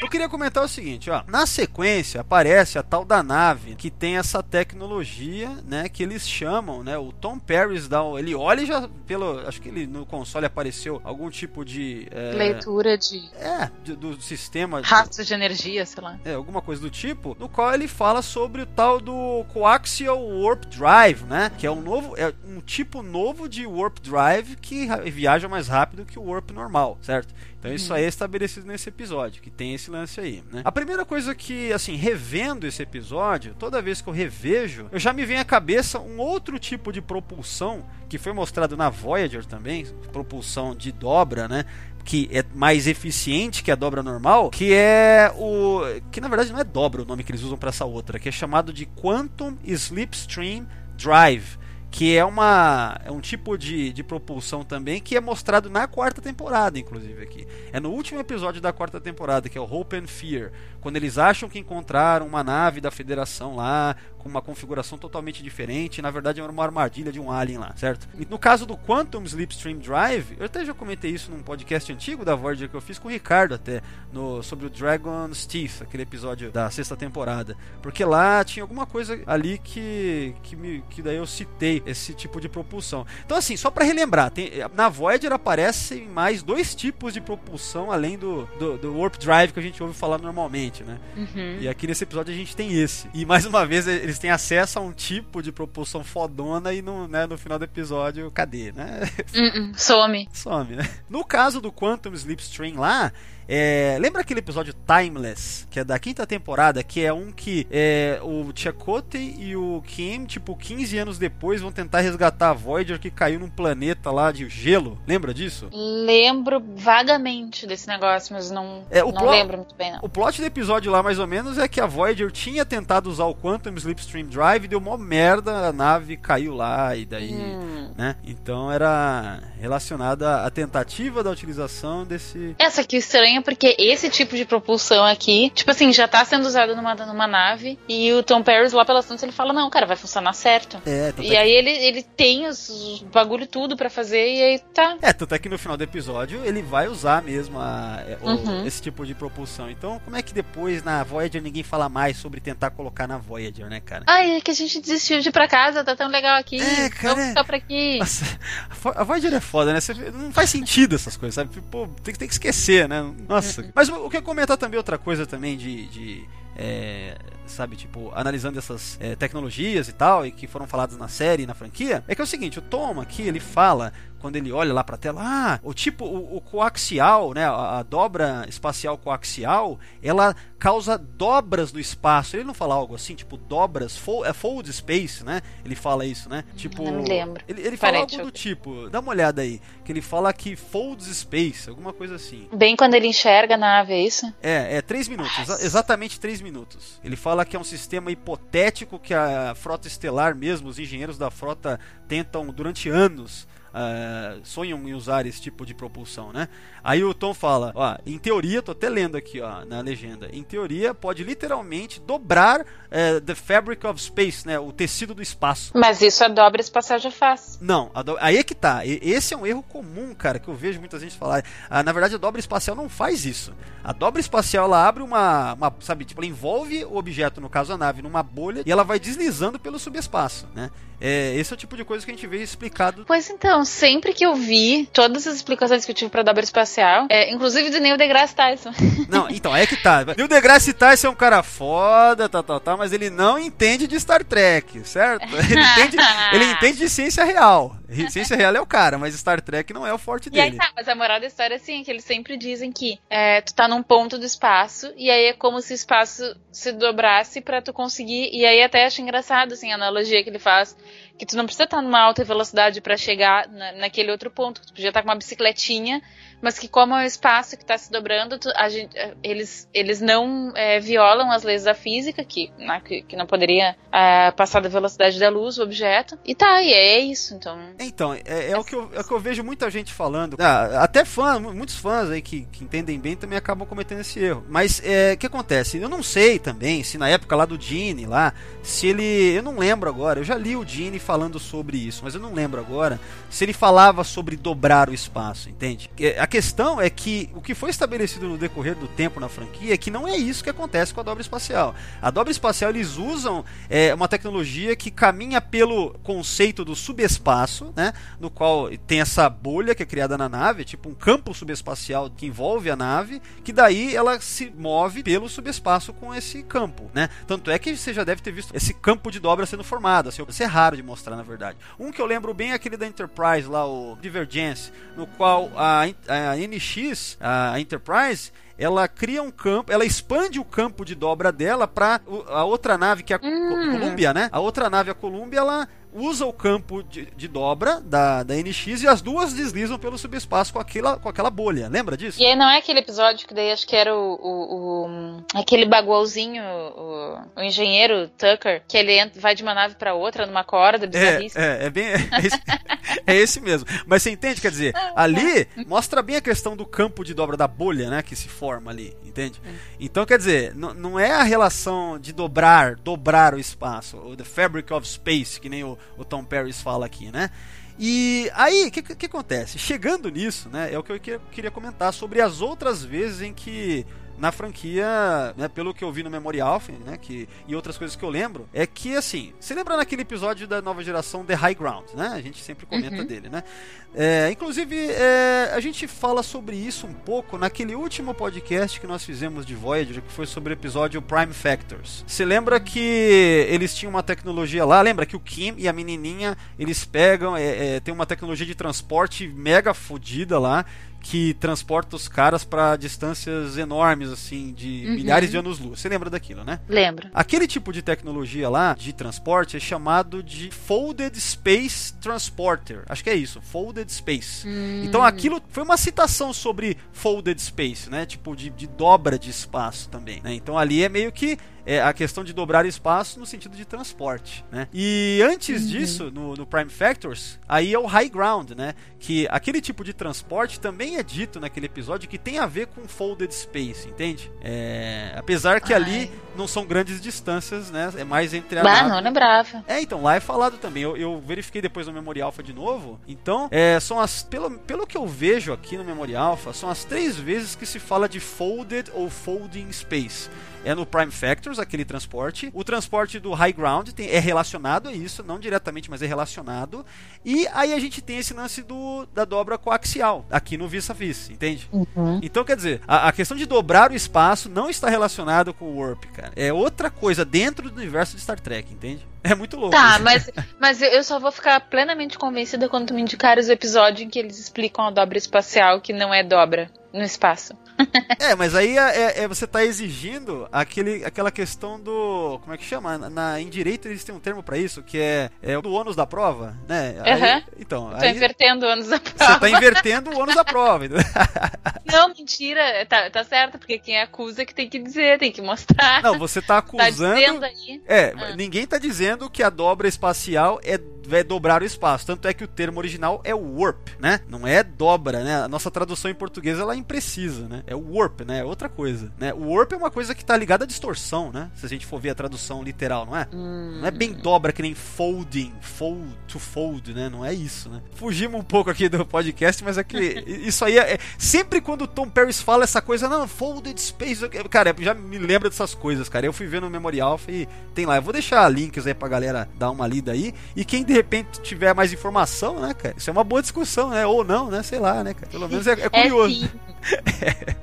[SPEAKER 3] Eu queria comentar o seguinte, ó. Na sequência aparece a tal da nave que tem essa tecnologia, né, que eles chamam, né, o Tom Paris dá, um- ele olha e já pelo, acho que ele no console apareceu algum tipo de é,
[SPEAKER 7] Leitura de
[SPEAKER 3] é, de- do sistema
[SPEAKER 7] rastros de energia, sei lá.
[SPEAKER 3] é, alguma coisa do tipo, no qual ele fala sobre o tal do Coaxial Warp Drive, né? Que é um novo, é um tipo novo de Warp Drive que viaja mais rápido que o Warp normal, certo? Então isso aí é estabelecido nesse episódio, que tem esse lance aí, né? A primeira coisa que, assim, revendo esse episódio, toda vez que eu revejo, eu já me vem à cabeça um outro tipo de propulsão que foi mostrado na Voyager também, propulsão de dobra, né? que é mais eficiente que a dobra normal, que é o que na verdade não é dobra o nome que eles usam para essa outra, que é chamado de Quantum Slipstream Drive, que é uma é um tipo de, de propulsão também que é mostrado na quarta temporada, inclusive aqui. É no último episódio da quarta temporada, que é o Hope and Fear, quando eles acham que encontraram uma nave da Federação lá com uma configuração totalmente diferente, na verdade era uma armadilha de um alien lá, certo? E no caso do Quantum Slipstream Drive, eu até já comentei isso num podcast antigo da Voyager que eu fiz com o Ricardo até, no, sobre o Dragon's Teeth, aquele episódio da sexta temporada. Porque lá tinha alguma coisa ali que, que, me, que daí eu citei esse tipo de propulsão. Então assim, só para relembrar, tem, na Voyager aparecem mais dois tipos de propulsão além do, do, do Warp Drive que a gente ouve falar normalmente, né?
[SPEAKER 7] Uhum.
[SPEAKER 3] E aqui nesse episódio a gente tem esse. E mais uma vez eles têm acesso a um tipo de propulsão fodona e no, né, no final do episódio, cadê, né?
[SPEAKER 7] Uh-uh, some.
[SPEAKER 3] Some, né? No caso do Quantum Slipstream lá, é, lembra aquele episódio Timeless, que é da quinta temporada, que é um que é, o Chakotay e o Kim, tipo, 15 anos depois, vão tentar resgatar a Voyager que caiu num planeta lá de gelo. Lembra disso?
[SPEAKER 7] Lembro vagamente desse negócio, mas não,
[SPEAKER 3] É,
[SPEAKER 7] não
[SPEAKER 3] pro-
[SPEAKER 7] lembro muito bem, não.
[SPEAKER 3] O plot do episódio lá, mais ou menos, é que a Voyager tinha tentado usar o Quantum Slipstream Drive, deu mó merda, a nave caiu lá e daí,
[SPEAKER 7] Hum.
[SPEAKER 3] né? Então era relacionada à tentativa da utilização desse...
[SPEAKER 7] Essa aqui estranha porque esse tipo de propulsão aqui, tipo assim, já tá sendo usado numa, numa nave e o Tom Paris lá pelas tantas ele fala, não, cara, vai funcionar certo.
[SPEAKER 3] É,
[SPEAKER 7] E
[SPEAKER 3] é
[SPEAKER 7] aí ele, ele tem os, os bagulho tudo pra fazer e aí tá.
[SPEAKER 3] É, tanto é que no final do episódio ele vai usar mesmo a- é, o-
[SPEAKER 7] Uhum.
[SPEAKER 3] esse tipo de propulsão. Então, como é que depois na Voyager ninguém fala mais sobre tentar colocar na Voyager, né, cara.
[SPEAKER 7] Ai, é que a gente desistiu de ir pra casa, tá tão legal aqui.
[SPEAKER 3] É, cara,
[SPEAKER 7] Vamos
[SPEAKER 3] é.
[SPEAKER 7] ficar por aqui. [laughs]
[SPEAKER 3] Nossa, a Vo- a Voyager é foda, né? Você não faz sentido essas coisas, sabe? Pô, tem, tem que esquecer, né? Nossa. Mas que eu ia comentar também, outra coisa também de. de, é, sabe, tipo, analisando essas é, tecnologias e tal, e que foram faladas na série e na franquia, é que é o seguinte, o Tom aqui, ele fala, quando ele olha lá pra tela, ah, o tipo, o, o coaxial, né, a, a dobra espacial coaxial, ela causa dobras no espaço. Ele não fala algo assim, tipo, dobras, fo, é fold space, né? Ele fala isso, né? Tipo,
[SPEAKER 7] Não lembro.
[SPEAKER 3] ele, ele fala algo do tipo, dá uma olhada aí, que ele fala que folds space, alguma coisa assim.
[SPEAKER 7] Bem quando ele enxerga a nave, é isso?
[SPEAKER 3] É, é três minutos, exa- exatamente três minutos. Ele fala que é um sistema hipotético que a frota estelar mesmo, os engenheiros da frota tentam durante anos. Ah, sonham em usar esse tipo de propulsão, né? Aí o Tom fala, ó, em teoria, tô até lendo aqui, ó, na legenda, em teoria pode literalmente dobrar eh, the fabric of space, né? O tecido do espaço.
[SPEAKER 7] Mas isso a dobra espacial já faz.
[SPEAKER 3] Não, a do- aí é que tá. E- Esse é um erro comum, cara, que eu vejo muita gente falar. Ah, na verdade, a dobra espacial não faz isso. A dobra espacial ela abre uma, uma, sabe, tipo, ela envolve o objeto, no caso a nave, numa bolha e ela vai deslizando pelo subespaço, né? É, esse é o tipo de coisa que a gente vê explicado.
[SPEAKER 7] Pois então, sempre que eu vi todas as explicações que eu tive pra dobra espacial, é, inclusive do Neil deGrasse Tyson. [laughs]
[SPEAKER 3] Não, então, é que tá. Neil deGrasse Tyson é um cara foda, tal, tal, tal, mas ele não entende de Star Trek, certo? [laughs] Ele entende, ele [laughs] entende de ciência real. Ciência real é o cara, mas Star Trek não é o forte
[SPEAKER 7] E aí
[SPEAKER 3] dele.
[SPEAKER 7] tá, mas a moral da história é assim, que eles sempre dizem que é, tu tá num ponto do espaço, e aí é como se o espaço se dobrasse pra tu conseguir, e aí até acho engraçado, assim, a analogia que ele faz, que tu não precisa estar numa alta velocidade pra chegar na- naquele outro ponto, tu podia estar com uma bicicletinha, mas que como é o espaço que tá se dobrando, tu- gente- é, eles, eles não é, violam as leis da física, que, né, que, que não poderia é, passar da velocidade da luz, o objeto, e tá, e é isso, então...
[SPEAKER 3] Então, é, é o que eu, é o que eu vejo muita gente falando. Ah, até fã, mu- muitos fãs aí que, que entendem bem também acabam cometendo esse erro. Mas é, o que acontece? Eu não sei também se na época lá do Gene, lá, se ele. Eu não lembro agora, eu já li o Gene falando sobre isso, mas eu não lembro agora se ele falava sobre dobrar o espaço, entende? A questão é que o que foi estabelecido no decorrer do tempo na franquia é que não é isso que acontece com a dobra espacial. A dobra espacial eles usam é, uma tecnologia que caminha pelo conceito do subespaço, né? No qual tem essa bolha que é criada na nave, tipo um campo subespacial que envolve a nave, que daí ela se move pelo subespaço com esse campo, né? Tanto é que você já deve ter visto esse campo de dobra sendo formado. Assim, isso é raro de mostrar, na verdade. Um que eu lembro bem é aquele da Enterprise lá, o Divergence, no qual a, a NX, a Enterprise, ela cria um campo, ela expande o campo de dobra dela para a outra nave que é a Co- Columbia, né? A outra nave, a Columbia, ela usa o campo de, de dobra da, da NX e as duas deslizam pelo subespaço com aquela, com aquela bolha. Lembra disso?
[SPEAKER 7] E aí não é aquele episódio que daí acho que era o, o- o- aquele bagualzinho, o, o engenheiro Tucker, que ele entra- vai de uma nave pra outra numa corda, bizarríssimo.
[SPEAKER 3] É, é, é bem. [laughs] É é esse mesmo. Mas você entende? Quer dizer, ali mostra bem a questão do campo de dobra da bolha, né? Que se forma ali, entende? Então, quer dizer, não é a relação de dobrar, dobrar o espaço, o the fabric of space, que nem o, o Tom Paris fala aqui, né? E aí, o que, que acontece? Chegando nisso, né, é o que eu que- queria comentar sobre as outras vezes em que na franquia, né, pelo que eu vi no Memory Alpha, né, que, e outras coisas que eu lembro, é que assim, você lembra naquele episódio da nova geração The High Ground, né? A gente sempre comenta dele, né? É, inclusive, é, a gente fala sobre isso um pouco naquele último podcast que nós fizemos de Voyager, que foi sobre o episódio Prime Factors. Você lembra que eles tinham uma tecnologia lá? Lembra que o Kim e a menininha eles pegam, é, é, tem uma tecnologia de transporte mega fodida lá que transporta os caras para distâncias enormes, assim, de milhares de anos-luz. Você lembra daquilo, né?
[SPEAKER 7] Lembro.
[SPEAKER 3] Aquele tipo de tecnologia lá, de transporte, é chamado de Folded Space Transporter. Acho que é isso, Folded Space. Então aquilo foi uma citação sobre Folded Space, né? Tipo, de, de dobra de espaço também. né? Então ali é meio que é, a questão de dobrar espaço no sentido de transporte, né? E antes disso, no, no Prime Factors, aí é o High Ground, né? Que aquele tipo de transporte também é dito naquele episódio que tem a ver com Folded Space, entende? É, apesar que ali não são grandes distâncias, né? É mais entre a nave-
[SPEAKER 7] não lembrava.
[SPEAKER 3] é, então, lá é falado também. Eu, eu verifiquei depois no Memory Alpha de novo. Então, é, são as. Pelo, pelo que eu vejo aqui no Memory Alpha, são as três vezes que se fala de folded ou folding space. É no Prime Factors, aquele transporte. O transporte do High Ground tem, é relacionado a isso, não diretamente, mas é relacionado. E aí a gente tem esse lance do, da dobra coaxial, aqui no Vis a Vis, entende?
[SPEAKER 7] Uhum.
[SPEAKER 3] Então, quer dizer, a, a questão de dobrar o espaço não está relacionado com o Warp, cara. É outra coisa dentro do universo de Star Trek, entende? É muito louco.
[SPEAKER 7] Tá,
[SPEAKER 3] isso.
[SPEAKER 7] mas, [laughs] mas eu só vou ficar plenamente convencida quando tu me indicares o episódio em que eles explicam a dobra espacial que não é dobra no espaço.
[SPEAKER 3] É, mas aí é, é- você tá exigindo aquele, aquela questão do. Como é que chama? Na, em direito eles têm um termo pra isso, que é, é o do ônus da prova, né? Aí- então, aí
[SPEAKER 7] invertendo anos da
[SPEAKER 3] você
[SPEAKER 7] prova.
[SPEAKER 3] tá invertendo o ônus da prova. [laughs]
[SPEAKER 7] Não, mentira. Tá, tá certo, porque quem acusa que tem que dizer, tem que mostrar.
[SPEAKER 3] Não, você tá
[SPEAKER 7] tá dizendo
[SPEAKER 3] acusando.
[SPEAKER 7] aí.
[SPEAKER 3] É,
[SPEAKER 7] Ah.
[SPEAKER 3] ninguém tá dizendo que a dobra espacial é, é dobrar o espaço. Tanto é que o termo original é warp, né? Não é dobra, né? A nossa tradução em português ela é imprecisa, né? É warp, né? É outra coisa, né? O warp é uma coisa que tá ligada à distorção, né? Se a gente for ver a tradução literal, não é?
[SPEAKER 7] Hum.
[SPEAKER 3] Não é bem dobra que nem folding, fold to fold, né? Não é isso, né? Fugimos um pouco aqui do podcast, mas é que [laughs] isso aí é, é- sempre quando o Tom Paris fala essa coisa, não, folded space, cara, já me lembra dessas coisas, cara. Eu fui ver no Memorial e tem lá. Eu vou deixar links aí pra galera dar uma lida aí. E quem de repente tiver mais informação, né, cara? Isso é uma boa discussão, né? Ou não, né? Sei lá, né, cara? Pelo menos é, é
[SPEAKER 7] É
[SPEAKER 3] curioso.
[SPEAKER 7] sim. [laughs]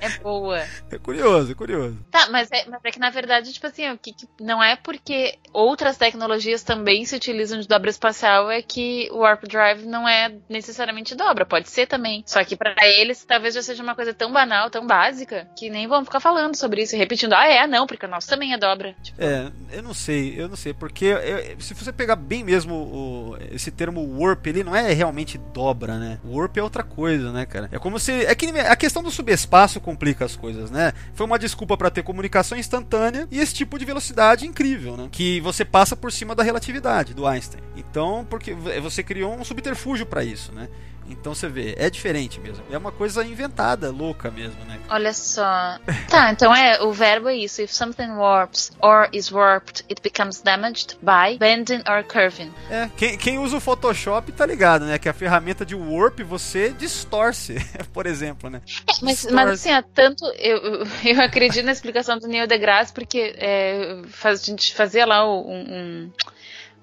[SPEAKER 7] É boa.
[SPEAKER 3] É curioso, é curioso.
[SPEAKER 7] Tá, mas é, mas é que na verdade, tipo assim, o que, que- não é porque outras tecnologias também se utilizam de dobra espacial é que o Warp Drive não é necessariamente dobra, pode ser também. Só que pra eles talvez já seja uma coisa tão banal, tão básica, que nem vão ficar falando sobre isso e repetindo, ah, é, não, porque o nosso também é dobra. Tipo,
[SPEAKER 3] É, eu não sei, eu não sei, porque eu- se você pegar bem mesmo o- esse termo warp, ele não é realmente dobra, né? Warp é outra coisa, né, cara? É como se. É que a questão do subespaço complica as coisas, né? Foi uma desculpa pra ter comunicação instantânea e esse tipo de velocidade incrível, né? Que você passa por cima da relatividade do Einstein. Então, porque você criou um subterfúgio pra isso, né? Então você vê, é diferente mesmo. É uma coisa inventada, louca mesmo, né?
[SPEAKER 7] Olha só. Tá, então é, o verbo é isso. If something warps or is warped, it becomes damaged by bending or curving.
[SPEAKER 3] É, quem, quem usa o Photoshop tá ligado, né? Que a ferramenta de warp você distorce, [laughs] por exemplo, né?
[SPEAKER 7] Mas,
[SPEAKER 3] Distorce.
[SPEAKER 7] mas assim, tanto eu, [laughs] eu- acredito na explicação do Neil deGrasse, porque é, faz- a gente fazia lá um, um,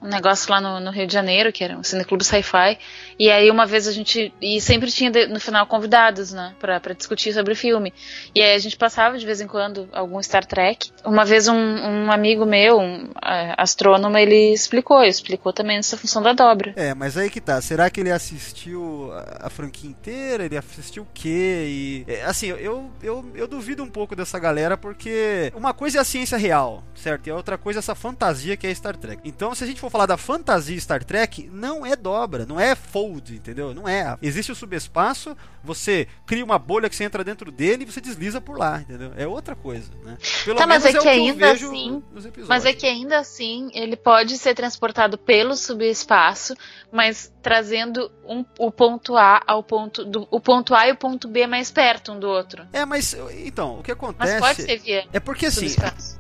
[SPEAKER 7] um negócio lá no, no Rio de Janeiro, que era um cineclube sci-fi, e aí uma vez a gente, e sempre tinha no final convidados, né, pra, pra discutir sobre o filme, e aí a gente passava de vez em quando algum Star Trek. Uma vez um, um amigo meu, um é, astrônomo, ele explicou, explicou também essa função da dobra.
[SPEAKER 3] É, mas aí que tá. Será que ele assistiu a, a franquia inteira? Ele assistiu o quê? E, é, assim, eu, eu, eu duvido um pouco dessa galera, porque uma coisa é a ciência real, certo? E a outra coisa é essa fantasia que é Star Trek. Então, se a gente for falar da fantasia Star Trek, não é dobra, não é fold, entendeu? Não é. Existe o subespaço, você cria uma bolha que você entra dentro dele e você desliza por lá, entendeu? É outra coisa, né? Pelo
[SPEAKER 7] Tá, mas
[SPEAKER 3] menos
[SPEAKER 7] é
[SPEAKER 3] o
[SPEAKER 7] que ainda assim-. Mas é que ainda assim ele pode ser transportado pelo subespaço, mas trazendo um- o ponto A ao ponto do o ponto A e o ponto B mais perto um do outro.
[SPEAKER 3] É, mas então, o que
[SPEAKER 7] Mas
[SPEAKER 3] acontece
[SPEAKER 7] pode ser via
[SPEAKER 3] é porque assim,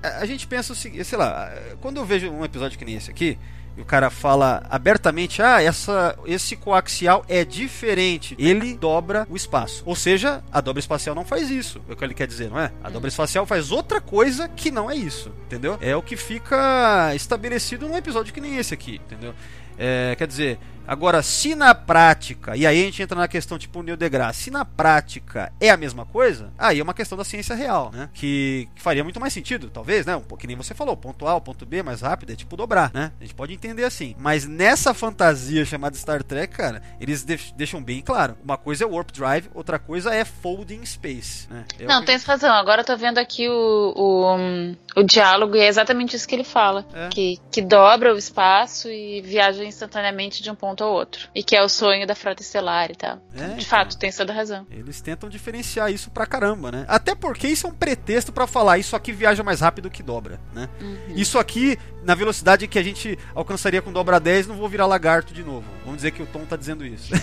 [SPEAKER 3] a, a gente pensa o seguinte, sei lá, quando eu vejo um episódio que nem esse aqui, o cara fala abertamente, ah, essa, esse coaxial é diferente, ele dobra o espaço. Ou seja, a dobra espacial não faz isso, é o que ele quer dizer, não é? A dobra espacial faz outra coisa que não é isso, entendeu? É o que fica estabelecido num episódio que nem esse aqui, entendeu? É, quer dizer, agora, se na prática, e aí a gente entra na questão tipo Neil deGrasse, se na prática é a mesma coisa, aí é uma questão da ciência real, né? Que, que faria muito mais sentido, talvez, né? Um pouco que nem você falou, ponto A, ponto B mais rápido, é tipo dobrar, né? A gente pode entender assim. Mas nessa fantasia chamada Star Trek, cara, eles deix- deixam bem claro. Uma coisa é Warp Drive, outra coisa é Folding Space, né? É
[SPEAKER 7] Não,
[SPEAKER 3] que-
[SPEAKER 7] tens razão. Agora eu tô vendo aqui o, o, um, o diálogo e é exatamente isso que ele fala.
[SPEAKER 3] É.
[SPEAKER 7] Que, que dobra o espaço e viaja instantaneamente de um ponto ao outro. E que é o sonho da frota estelar e tal.
[SPEAKER 3] É,
[SPEAKER 7] de
[SPEAKER 3] então.
[SPEAKER 7] fato, tens toda a razão.
[SPEAKER 3] Eles tentam diferenciar isso pra caramba, né? Até porque isso é um pretexto pra falar isso aqui viaja mais rápido que dobra, né? Isso aqui, na velocidade que a gente alcançaria com dobra 10, não vou virar lagarto de novo. Vamos dizer que o Tom tá dizendo isso. [laughs]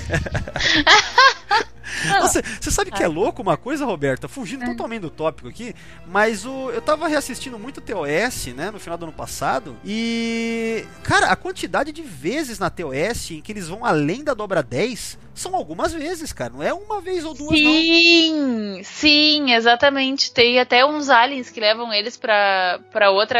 [SPEAKER 3] Você, você sabe que é louco uma coisa, Roberta? Fugindo totalmente do tópico aqui, mas o, eu tava reassistindo muito TOS, né, no final do ano passado, e. Cara, a quantidade de vezes na TOS em que eles vão além da dobra 10 são algumas vezes, cara. Não é uma vez ou duas, não.
[SPEAKER 7] Sim, sim, exatamente. Tem até uns aliens que levam eles pra, pra outra,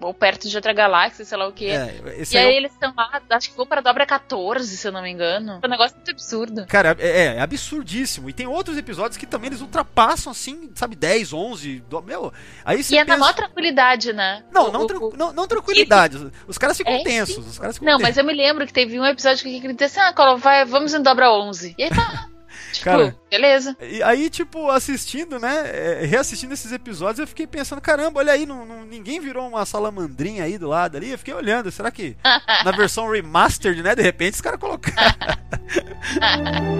[SPEAKER 7] ou perto de outra galáxia, sei lá o que.
[SPEAKER 3] É,
[SPEAKER 7] E
[SPEAKER 3] aí é o-
[SPEAKER 7] eles estão lá, acho que vão pra dobra 14, se eu não me engano. É um negócio muito absurdo.
[SPEAKER 3] Cara, é, é absurdíssimo. E tem outros episódios que também eles ultrapassam, assim, sabe, 10, 11. do- meu, aí você
[SPEAKER 7] E é na maior tranquilidade, né?
[SPEAKER 3] Não,
[SPEAKER 7] O-
[SPEAKER 3] não,
[SPEAKER 7] o-
[SPEAKER 3] tran- não, não tranquilidade. Os- Os caras ficam
[SPEAKER 7] É,
[SPEAKER 3] tensos. Os caras ficam
[SPEAKER 7] Não,
[SPEAKER 3] tensos.
[SPEAKER 7] mas eu me lembro que teve um episódio que ele disse assim, ah, Colo, vai, vamos em dobra 11. E aí tá. [laughs] tipo,
[SPEAKER 3] Cara,
[SPEAKER 7] beleza.
[SPEAKER 3] E aí, tipo, assistindo, né? é, reassistindo esses episódios, eu fiquei pensando, caramba, olha aí, não, não- ninguém virou uma salamandrinha aí do lado ali. Eu fiquei olhando, será que na [laughs] versão remastered, né? De repente os caras colocaram. [laughs]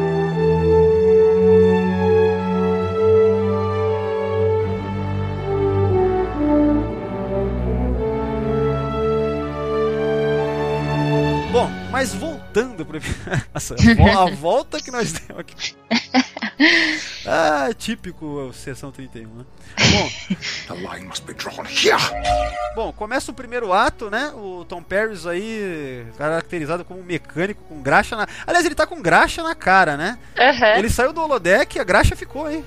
[SPEAKER 3] Bom, mas voltando [laughs] Nossa, [laughs] a vo- a volta que nós demos aqui. [laughs] Ah, típico sessão 31, né? Bom,
[SPEAKER 2] The line must be drawn here.
[SPEAKER 3] Bom, começa o primeiro ato, né? O Tom Paris aí, caracterizado como um mecânico com graxa na. Aliás, ele tá com graxa na cara, né?
[SPEAKER 7] Aham.
[SPEAKER 3] Ele saiu do holodeck e a graxa ficou, hein?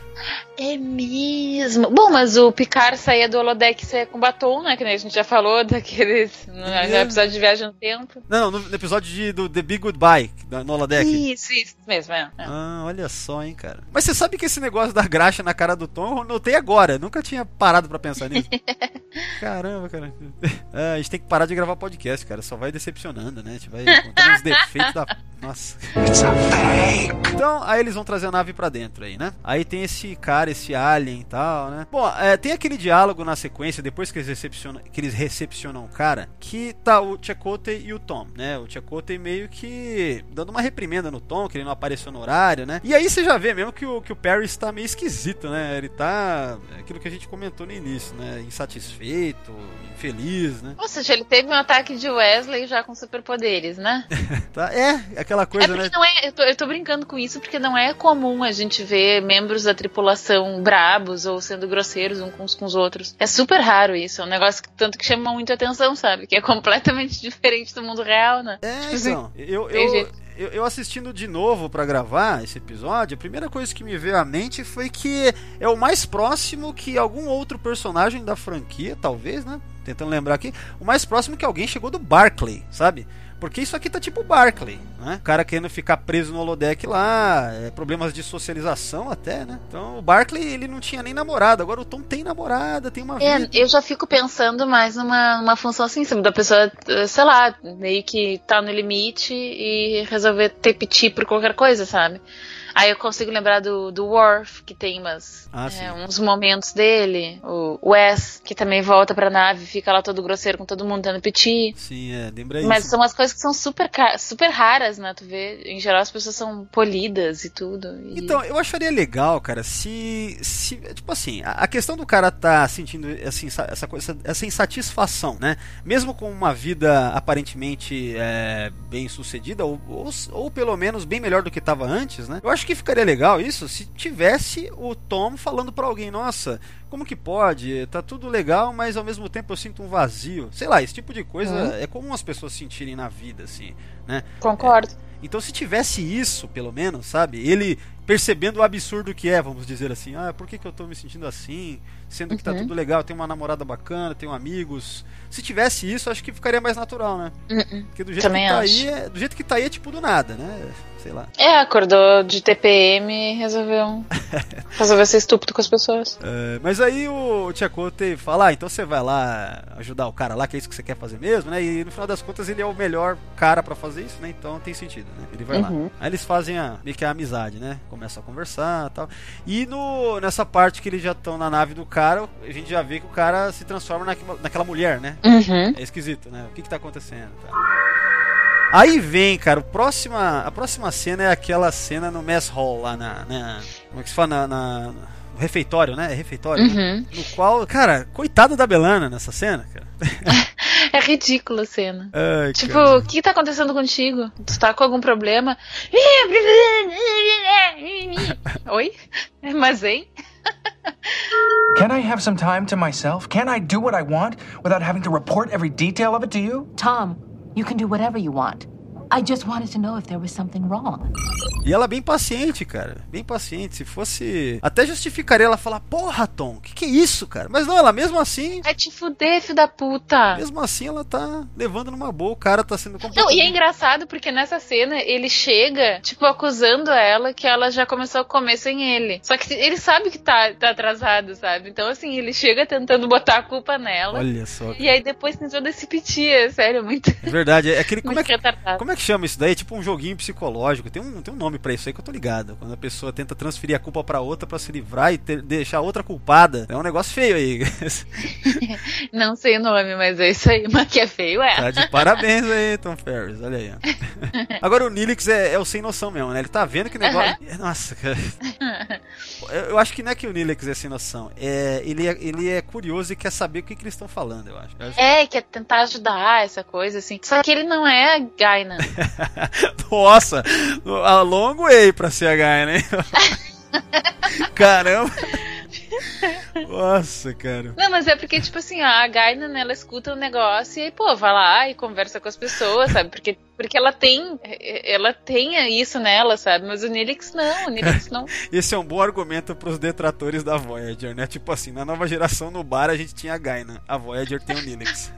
[SPEAKER 7] É mesmo. Bom, mas o Picard saía do holodeck e saía com batom, né? Que nem a gente já falou daqueles. No, no
[SPEAKER 3] mesmo?
[SPEAKER 7] episódio de Viagem no Tempo.
[SPEAKER 3] Não, no, no episódio de, do The Big Goodbye, da- no holodeck.
[SPEAKER 7] Isso, isso mesmo, é. é.
[SPEAKER 3] Ah, olha só, hein, cara. Mas você sabe que esse negócio da graxa na cara do Tom eu notei agora. Nunca tinha parado pra pensar nisso. [laughs] Caramba, cara. [laughs] Ah, a gente tem que parar de gravar podcast, cara. Só vai decepcionando, né? A gente vai contando os defeitos da. Nossa.
[SPEAKER 2] It's a fake.
[SPEAKER 3] Então, aí eles vão trazer a nave pra dentro aí, né? Aí tem esse cara, esse alien e tal, né? Bom, é, tem aquele diálogo na sequência, depois que eles recepcionam, que eles recepcionam o cara, que tá o Chakotay e o Tom, né? O Chakotay meio que dando uma reprimenda no Tom, que ele não apareceu no horário, né? E aí você já vê mesmo que o, que o Perry está meio esquisito, né? Ele tá... é aquilo que a gente comentou no início, né? Insatisfeito, infeliz, né?
[SPEAKER 7] Ou seja, ele teve um ataque de Wesley já com superpoderes, né? [laughs]
[SPEAKER 3] Tá, é, aquela
[SPEAKER 7] É
[SPEAKER 3] coisa,
[SPEAKER 7] porque
[SPEAKER 3] né?
[SPEAKER 7] não é. Eu tô, eu tô brincando com isso porque não é comum a gente ver membros da tripulação brabos ou sendo grosseiros uns com os, outros. É super raro isso. É um negócio que tanto que chama muito atenção, sabe? Que é completamente [laughs] diferente do mundo real, né?
[SPEAKER 3] É,
[SPEAKER 7] Tipo assim,
[SPEAKER 3] então. Eu, eu, eu, eu assistindo de novo pra gravar esse episódio, a primeira coisa que me veio à mente foi que é o mais próximo que algum outro personagem da franquia, talvez, né? Tentando lembrar aqui, o mais próximo que alguém chegou do Barclay, sabe? Porque isso aqui tá tipo Barclay, né? O cara querendo ficar preso no holodeck lá, é, problemas de socialização até, né? Então o Barclay, ele não tinha nem namorada, agora o Tom tem namorada, tem uma
[SPEAKER 7] É,
[SPEAKER 3] vida.
[SPEAKER 7] eu já fico pensando mais numa, numa função assim, da pessoa, eh, sei lá, meio que tá no limite e resolver ter piti por qualquer coisa, sabe? Aí eu consigo lembrar do, do Worf, que tem umas,
[SPEAKER 3] Ah,
[SPEAKER 7] é, uns momentos dele. O Wes, que também volta pra nave, fica lá todo grosseiro com todo mundo tendo piti.
[SPEAKER 3] Sim, é, lembra isso.
[SPEAKER 7] Mas são umas coisas que são super, super raras, né? Tu vê, em geral as pessoas são polidas e tudo. e-
[SPEAKER 3] Então, eu acharia legal, cara, se. se tipo assim, a, questão do cara tá sentindo assim, essa, coisa, essa insatisfação, né? Mesmo com uma vida aparentemente é, bem sucedida, ou, ou, ou pelo menos bem melhor do que tava antes, né? Eu acho que ficaria legal isso se tivesse o Tom falando pra alguém, nossa. Como que pode? Tá tudo legal, mas ao mesmo tempo eu sinto um vazio. Sei lá, esse tipo de coisa é comum as pessoas sentirem na vida, assim, né?
[SPEAKER 7] Concordo.
[SPEAKER 3] Então, se tivesse isso, pelo menos, sabe? Ele percebendo o absurdo que é, vamos dizer assim. Ah, por que, que eu tô me sentindo assim? Sendo que tá
[SPEAKER 7] Uhum.
[SPEAKER 3] tudo legal, tenho uma namorada bacana, tenho amigos. Se tivesse isso, acho que ficaria mais natural, né?
[SPEAKER 7] Uh-uh.
[SPEAKER 3] Porque do jeito
[SPEAKER 7] Também
[SPEAKER 3] que tá
[SPEAKER 7] acho.
[SPEAKER 3] aí, é, do jeito que tá aí é tipo do nada, né? Sei lá.
[SPEAKER 7] É, acordou de TPM e resolveu, [laughs] resolveu ser estúpido com as pessoas.
[SPEAKER 3] É, mas aí o Tchakote fala, ah, então você vai lá ajudar o cara lá, que é isso que você quer fazer mesmo, né? E no final das contas ele é o melhor cara pra fazer isso, né? Então tem sentido, né? Ele vai
[SPEAKER 7] Uhum.
[SPEAKER 3] lá. Aí eles fazem a, meio que a amizade, né? Começam a conversar e tal. E no, nessa parte que eles já estão na nave do cara, a gente já vê que o cara se transforma naquela, naquela mulher, né?
[SPEAKER 7] Uhum.
[SPEAKER 3] É esquisito, né? O que que tá acontecendo? Tá? Aí vem, cara, o próxima, a próxima cena é aquela cena no mess hall lá na. na- como é que se fala? Na, na- refeitório, né? É refeitório, né?
[SPEAKER 7] Uhum.
[SPEAKER 3] No qual, cara, coitada da Belana nessa cena, cara. [laughs]
[SPEAKER 7] É ridícula a cena.
[SPEAKER 3] Ai,
[SPEAKER 7] Tipo,
[SPEAKER 3] cara.
[SPEAKER 7] o que tá acontecendo contigo? Tu tá com algum problema? [laughs] Oi? Mas hein?
[SPEAKER 8] Can I have some time to myself? Can I do what I want without having to report every detail of it to you?
[SPEAKER 9] Tom, you can do whatever you want. I just wanted to know if there was something wrong.
[SPEAKER 3] E ela bem paciente, cara. Bem paciente. Se fosse. Até justificaria ela falar, porra, Tom, que que é isso, cara? Mas não, ela mesmo assim.
[SPEAKER 7] É te fuder, filho da puta.
[SPEAKER 3] Mesmo assim, ela tá levando numa boa. O cara tá sendo
[SPEAKER 7] Não,
[SPEAKER 3] completamente.
[SPEAKER 7] e é engraçado porque nessa cena ele chega, tipo, acusando ela que ela já começou a comer sem ele. Só que ele sabe que tá, tá atrasado, sabe? Então, assim, ele chega tentando botar a culpa nela.
[SPEAKER 3] Olha só.
[SPEAKER 7] E aí depois tem todo esse piti, é sério, muito,
[SPEAKER 3] É verdade. É aquele. [laughs] Como é, que,
[SPEAKER 7] retardado.
[SPEAKER 3] como é que chama isso daí? É tipo um joguinho psicológico. Tem um, tem um nome pra isso aí que eu tô ligado. Quando a pessoa tenta transferir a culpa pra outra pra se livrar e ter- deixar a outra culpada. É um negócio feio aí. [laughs]
[SPEAKER 7] Não sei o nome, mas é isso aí. Mas que é feio, é.
[SPEAKER 3] Tá de parabéns aí, Tom Ferris. Olha aí. ó. [laughs] Agora o Nilix é, é o sem noção mesmo, né? Ele tá vendo que negócio. Nossa, cara. [laughs] Eu, eu acho que não é que o Nilix é sem noção. É, ele, é, ele é curioso e quer saber o que, que eles estão falando, eu acho. Eu acho-
[SPEAKER 7] É, quer tentar ajudar, essa coisa, assim. Só que ele não é a Gaina. [laughs]
[SPEAKER 3] Nossa, a long way pra Gaia, né? [laughs] Caramba. Nossa, cara.
[SPEAKER 7] Não, mas é porque, tipo assim, a Gaina, né, ela escuta o negócio e aí, pô, vai lá e conversa com as pessoas, sabe? Porque, porque ela tem. Ela tem isso nela, sabe? Mas o Nilix não, o Nilix não. [laughs]
[SPEAKER 3] Esse é um bom argumento pros detratores da Voyager, né? Tipo assim, na nova geração no bar a gente tinha a Gaina, a Voyager tem o Nilix. [laughs]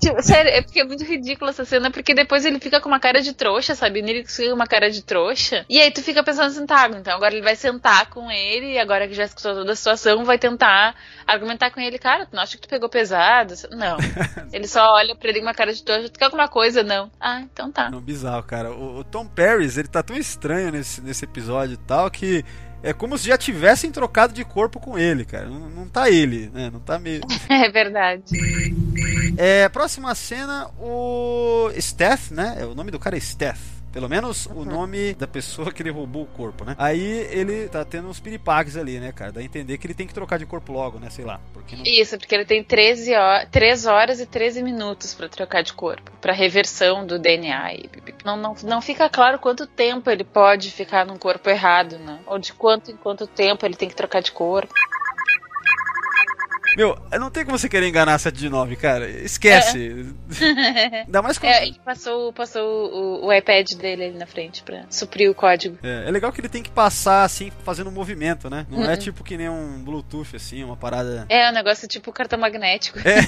[SPEAKER 7] Tipo, sério, é porque é muito ridícula essa cena, porque depois ele fica com uma cara de trouxa, sabe? O Nilix fica com uma cara de trouxa. E aí tu fica pensando assim, tá, então agora ele vai sentar com ele, e agora que já escutou toda a situação, vai tentar argumentar com ele, cara, tu não acha que tu pegou pesado? Não. [laughs] ele só olha pra ele com uma cara de trouxa, tu quer alguma coisa? Não. Ah, então tá.
[SPEAKER 3] Não, bizarro, cara. O, o Tom Paris, ele tá tão estranho nesse, nesse episódio e tal que é como se já tivessem trocado de corpo com ele, cara. Não, não tá ele, né? Não tá meio. [laughs]
[SPEAKER 7] É verdade.
[SPEAKER 3] É, próxima cena, o Steph, né? É, O nome do cara é Steph. Pelo menos o nome da pessoa que ele roubou o corpo, né? Aí ele tá tendo uns piripaques ali, né, cara? Dá a entender que ele tem que trocar de corpo logo, né? Sei lá. Porque não...
[SPEAKER 7] Isso, porque ele tem 13 horas, 3 horas e 13 minutos pra trocar de corpo, pra reversão do DNA. Não, não, não fica claro quanto tempo ele pode ficar num corpo errado, né? Ou de quanto em quanto tempo ele tem que trocar de corpo.
[SPEAKER 3] Meu, não tem como você querer enganar a 7 de 9, cara. Esquece. Ainda mais [laughs] quando...
[SPEAKER 7] É, ele passou, passou o, o iPad dele ali na frente pra suprir o código.
[SPEAKER 3] É, é legal que ele tem que passar assim, fazendo um movimento, né? Não é
[SPEAKER 7] Uhum.
[SPEAKER 3] tipo que nem um Bluetooth, assim, uma parada.
[SPEAKER 7] É, um negócio tipo cartão magnético.
[SPEAKER 3] É,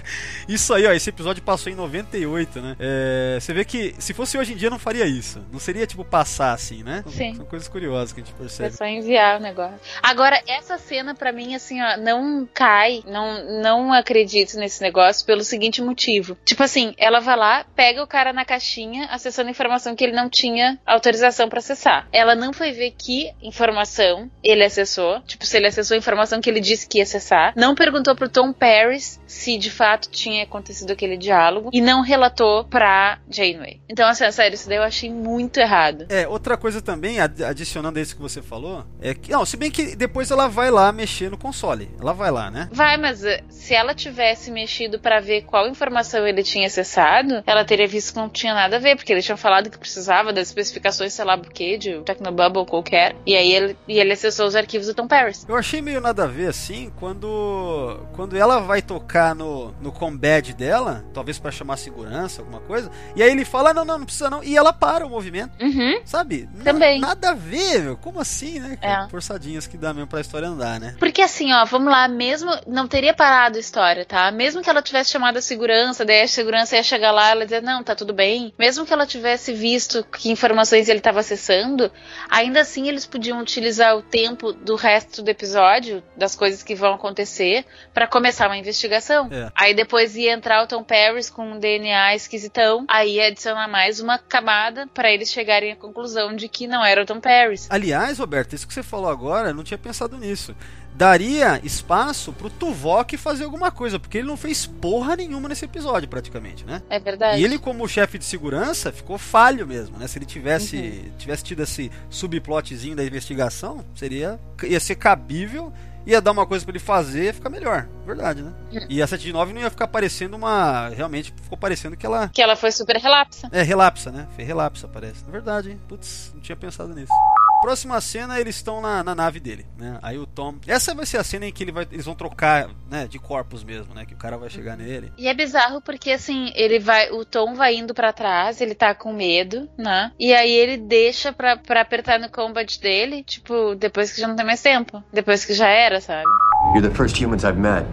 [SPEAKER 3] [laughs] isso aí, ó, esse episódio passou em 98, né? É, você vê que se fosse hoje em dia não faria isso. Não seria tipo passar assim, né?
[SPEAKER 7] Sim.
[SPEAKER 3] São coisas curiosas que a gente
[SPEAKER 7] É
[SPEAKER 3] percebe.
[SPEAKER 7] só enviar o negócio. Agora, essa cena pra mim, assim, ó, não cai, não, não acredito nesse negócio pelo seguinte motivo. Tipo assim, ela vai lá, pega o cara na caixinha, acessando informação que ele não tinha autorização pra acessar. Ela não foi ver que informação ele acessou, tipo, se ele acessou a informação que ele disse que ia acessar. Não perguntou pro Tom Paris se de fato tinha acontecido aquele diálogo e não relatou pra Janeway. Então, assim, sério, isso daí eu achei muito errado.
[SPEAKER 3] É, outra coisa também, ad- adicionando a isso que você falou, é que. Não, se bem que depois ela vai lá mexer no console. Ela vai lá, né?
[SPEAKER 7] Vai, mas eh, se ela tivesse mexido pra ver qual informação ele tinha acessado, ela teria visto que não tinha nada a ver, porque eles tinham falado que precisava das especificações, sei lá, do que, de Tecnobubble qualquer. E aí ele, e ele acessou os arquivos do Tom Paris.
[SPEAKER 3] Eu achei meio nada a ver assim quando quando ela vai tocar no, no combat dela, talvez pra chamar segurança, alguma coisa, e aí ele fala: "Não, não, não precisa não", e ela para o movimento,
[SPEAKER 7] Uhum.
[SPEAKER 3] sabe? Na-
[SPEAKER 7] Também.
[SPEAKER 3] nada a ver, meu. Como assim, né?
[SPEAKER 7] É.
[SPEAKER 3] Forçadinhas que dá mesmo pra história andar, né?
[SPEAKER 7] Porque assim, ó, vamos lá, mesmo. Não teria parado a história, tá? Mesmo que ela tivesse chamado a segurança, daí a segurança ia chegar lá e ela dizer, não, tá tudo bem. Mesmo que ela tivesse visto que informações ele estava acessando, ainda assim eles podiam utilizar o tempo do resto do episódio, das coisas que vão acontecer, pra começar uma investigação.
[SPEAKER 3] É.
[SPEAKER 7] Aí depois ia entrar o Tom Paris com um DNA esquisitão, aí ia adicionar mais uma camada pra eles chegarem à conclusão de que não era o Tom Paris.
[SPEAKER 3] Aliás, Roberto, isso que você falou agora, eu não tinha pensado nisso. Daria espaço pro Tuvok fazer alguma coisa, porque ele não fez porra nenhuma nesse episódio, praticamente, né?
[SPEAKER 7] É verdade.
[SPEAKER 3] E ele, como chefe de segurança, ficou falho mesmo, né? Se ele tivesse,
[SPEAKER 7] Uhum.
[SPEAKER 3] tivesse tido esse subplotzinho da investigação, seria ia ser cabível, ia dar uma coisa pra ele fazer, ia ficar melhor. Verdade, né?
[SPEAKER 7] Uhum.
[SPEAKER 3] E a 7 de 9 não ia ficar parecendo uma. Realmente ficou parecendo que ela.
[SPEAKER 7] Que ela foi super relapsa.
[SPEAKER 3] É, relapsa, né? Foi relapsa, parece. Na verdade, hein? Putz, não tinha pensado nisso. Próxima cena, eles estão na, na nave dele, né? Aí o Tom. Essa vai ser a cena em que ele vai, eles vão trocar, né? De corpos mesmo, né? Que o cara vai chegar nele.
[SPEAKER 7] E é bizarro porque assim, ele vai, o Tom vai indo pra trás, ele tá com medo, né? E aí ele deixa pra, pra apertar no combat dele, tipo, depois que já não tem mais tempo. Depois que já era, sabe?
[SPEAKER 10] You're the first humans I've met.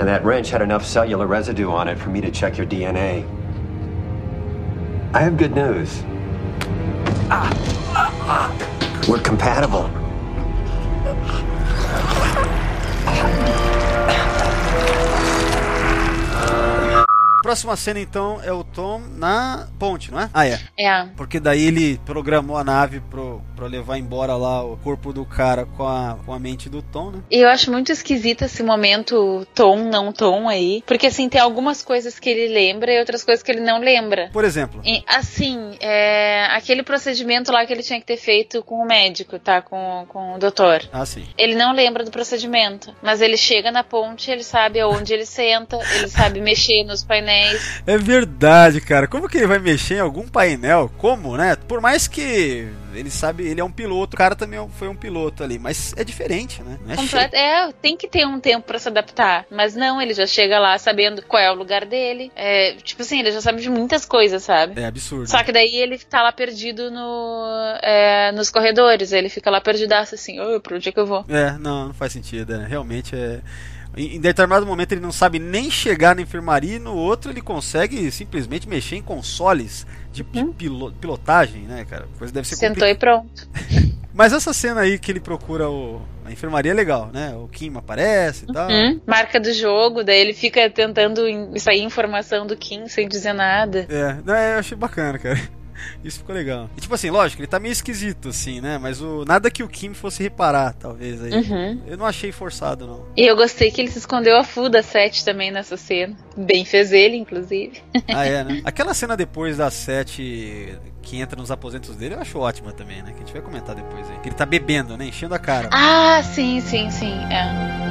[SPEAKER 10] And that wrench had enough cellular residue on it for me to check your DNA. I have good news. We're compatible.
[SPEAKER 3] Próxima cena, então, é o Tom na ponte, não é? Ah, é.
[SPEAKER 7] É.
[SPEAKER 3] Porque daí ele programou a nave pro, pra levar embora lá o corpo do cara com a, com a mente do Tom, né?
[SPEAKER 7] E eu acho muito esquisito esse momento Tom, não Tom aí. Porque assim, tem algumas coisas que ele lembra e outras coisas que ele não lembra.
[SPEAKER 3] Por exemplo.
[SPEAKER 7] E, assim, é, aquele procedimento lá que ele tinha que ter feito com o médico, tá? Com, com o doutor.
[SPEAKER 3] Ah, sim.
[SPEAKER 7] Ele não lembra do procedimento, mas ele chega na ponte, ele sabe aonde ele senta, ele sabe mexer nos painéis.
[SPEAKER 3] É verdade, cara. Como que ele vai mexer em algum painel? Como, né? Por mais que ele sabe, ele é um piloto, o cara também foi um piloto ali, mas é diferente, né? Não é
[SPEAKER 7] Completo, é, tem que ter um tempo pra se adaptar, mas não, ele já chega lá sabendo qual é o lugar dele. É, tipo assim, ele já sabe de muitas coisas, sabe?
[SPEAKER 3] É absurdo.
[SPEAKER 7] Só que daí ele tá lá perdido no, é, nos corredores, ele fica lá perdidaço assim, oh, pra onde é que eu vou?
[SPEAKER 3] É, não, não faz sentido, né? Realmente é. Em determinado momento ele não sabe nem chegar na enfermaria e no outro ele consegue simplesmente mexer em consoles de, de pilo- pilotagem, né, cara? Coisa deve ser
[SPEAKER 7] Sentou e pronto. [laughs]
[SPEAKER 3] Mas essa cena aí que ele procura o, a enfermaria é legal, né? O Kim aparece e tal.
[SPEAKER 7] Hum, marca do jogo, daí ele fica tentando sair informação do Kim sem dizer nada.
[SPEAKER 3] É, não, é, eu achei bacana, cara. [laughs] Isso ficou legal. E tipo assim, lógico, ele tá meio esquisito, assim, né? Mas o nada que o Kim fosse reparar, talvez. Aí.
[SPEAKER 7] Uhum.
[SPEAKER 3] Eu não achei forçado, não.
[SPEAKER 7] E eu gostei que ele se escondeu a full da Sete também nessa cena. Bem fez ele, inclusive. [laughs]
[SPEAKER 3] Ah, é, né? [laughs] Aquela cena depois das sete que entra nos aposentos dele, eu acho ótima também, né? Que a gente vai comentar depois aí. Que ele tá bebendo, né? Enchendo a cara.
[SPEAKER 7] Ah, sim, sim, sim. É.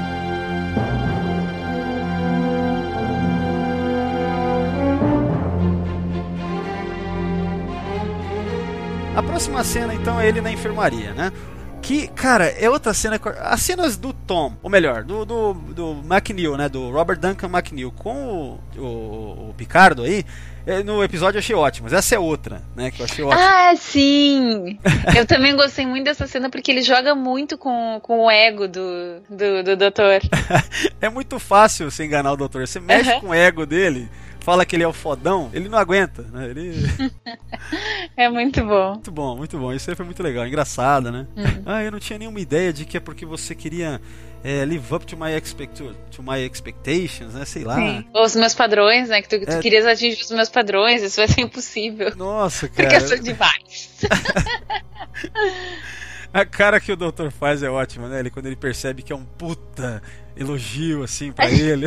[SPEAKER 3] A próxima cena, então, é ele na enfermaria, né? Que, cara, é outra cena. As cenas do Tom, ou melhor, do, do, do McNeil, né? Do Robert Duncan McNeil com o, o, o Picardo aí. eh, No episódio eu achei ótimas. Essa é outra, né? Que eu achei ótima.
[SPEAKER 7] Ah, sim! Eu também gostei muito dessa cena porque ele joga muito com, com o ego do, do, do doutor. [laughs]
[SPEAKER 3] É muito fácil você enganar o doutor. Você mexe
[SPEAKER 7] Aham.
[SPEAKER 3] com o ego dele, fala que ele é o fodão, ele não aguenta, né? Ele. [laughs]
[SPEAKER 7] É muito bom.
[SPEAKER 3] Muito bom, muito bom. Isso aí foi muito legal, engraçado, né?
[SPEAKER 7] Uhum.
[SPEAKER 3] Ah, eu não tinha nenhuma ideia de que é porque você queria é, live up to my, expect to my expectations, né? Sei lá.
[SPEAKER 7] Sim. Os meus padrões, né? Que tu, tu
[SPEAKER 3] É.
[SPEAKER 7] querias atingir os meus padrões, isso vai ser impossível.
[SPEAKER 3] Nossa,
[SPEAKER 7] Porque
[SPEAKER 3] cara.
[SPEAKER 7] eu sou demais. [laughs]
[SPEAKER 3] A cara que o doutor faz é ótima, né? Ele, quando ele percebe que é um puta elogio, assim, pra [laughs] ele.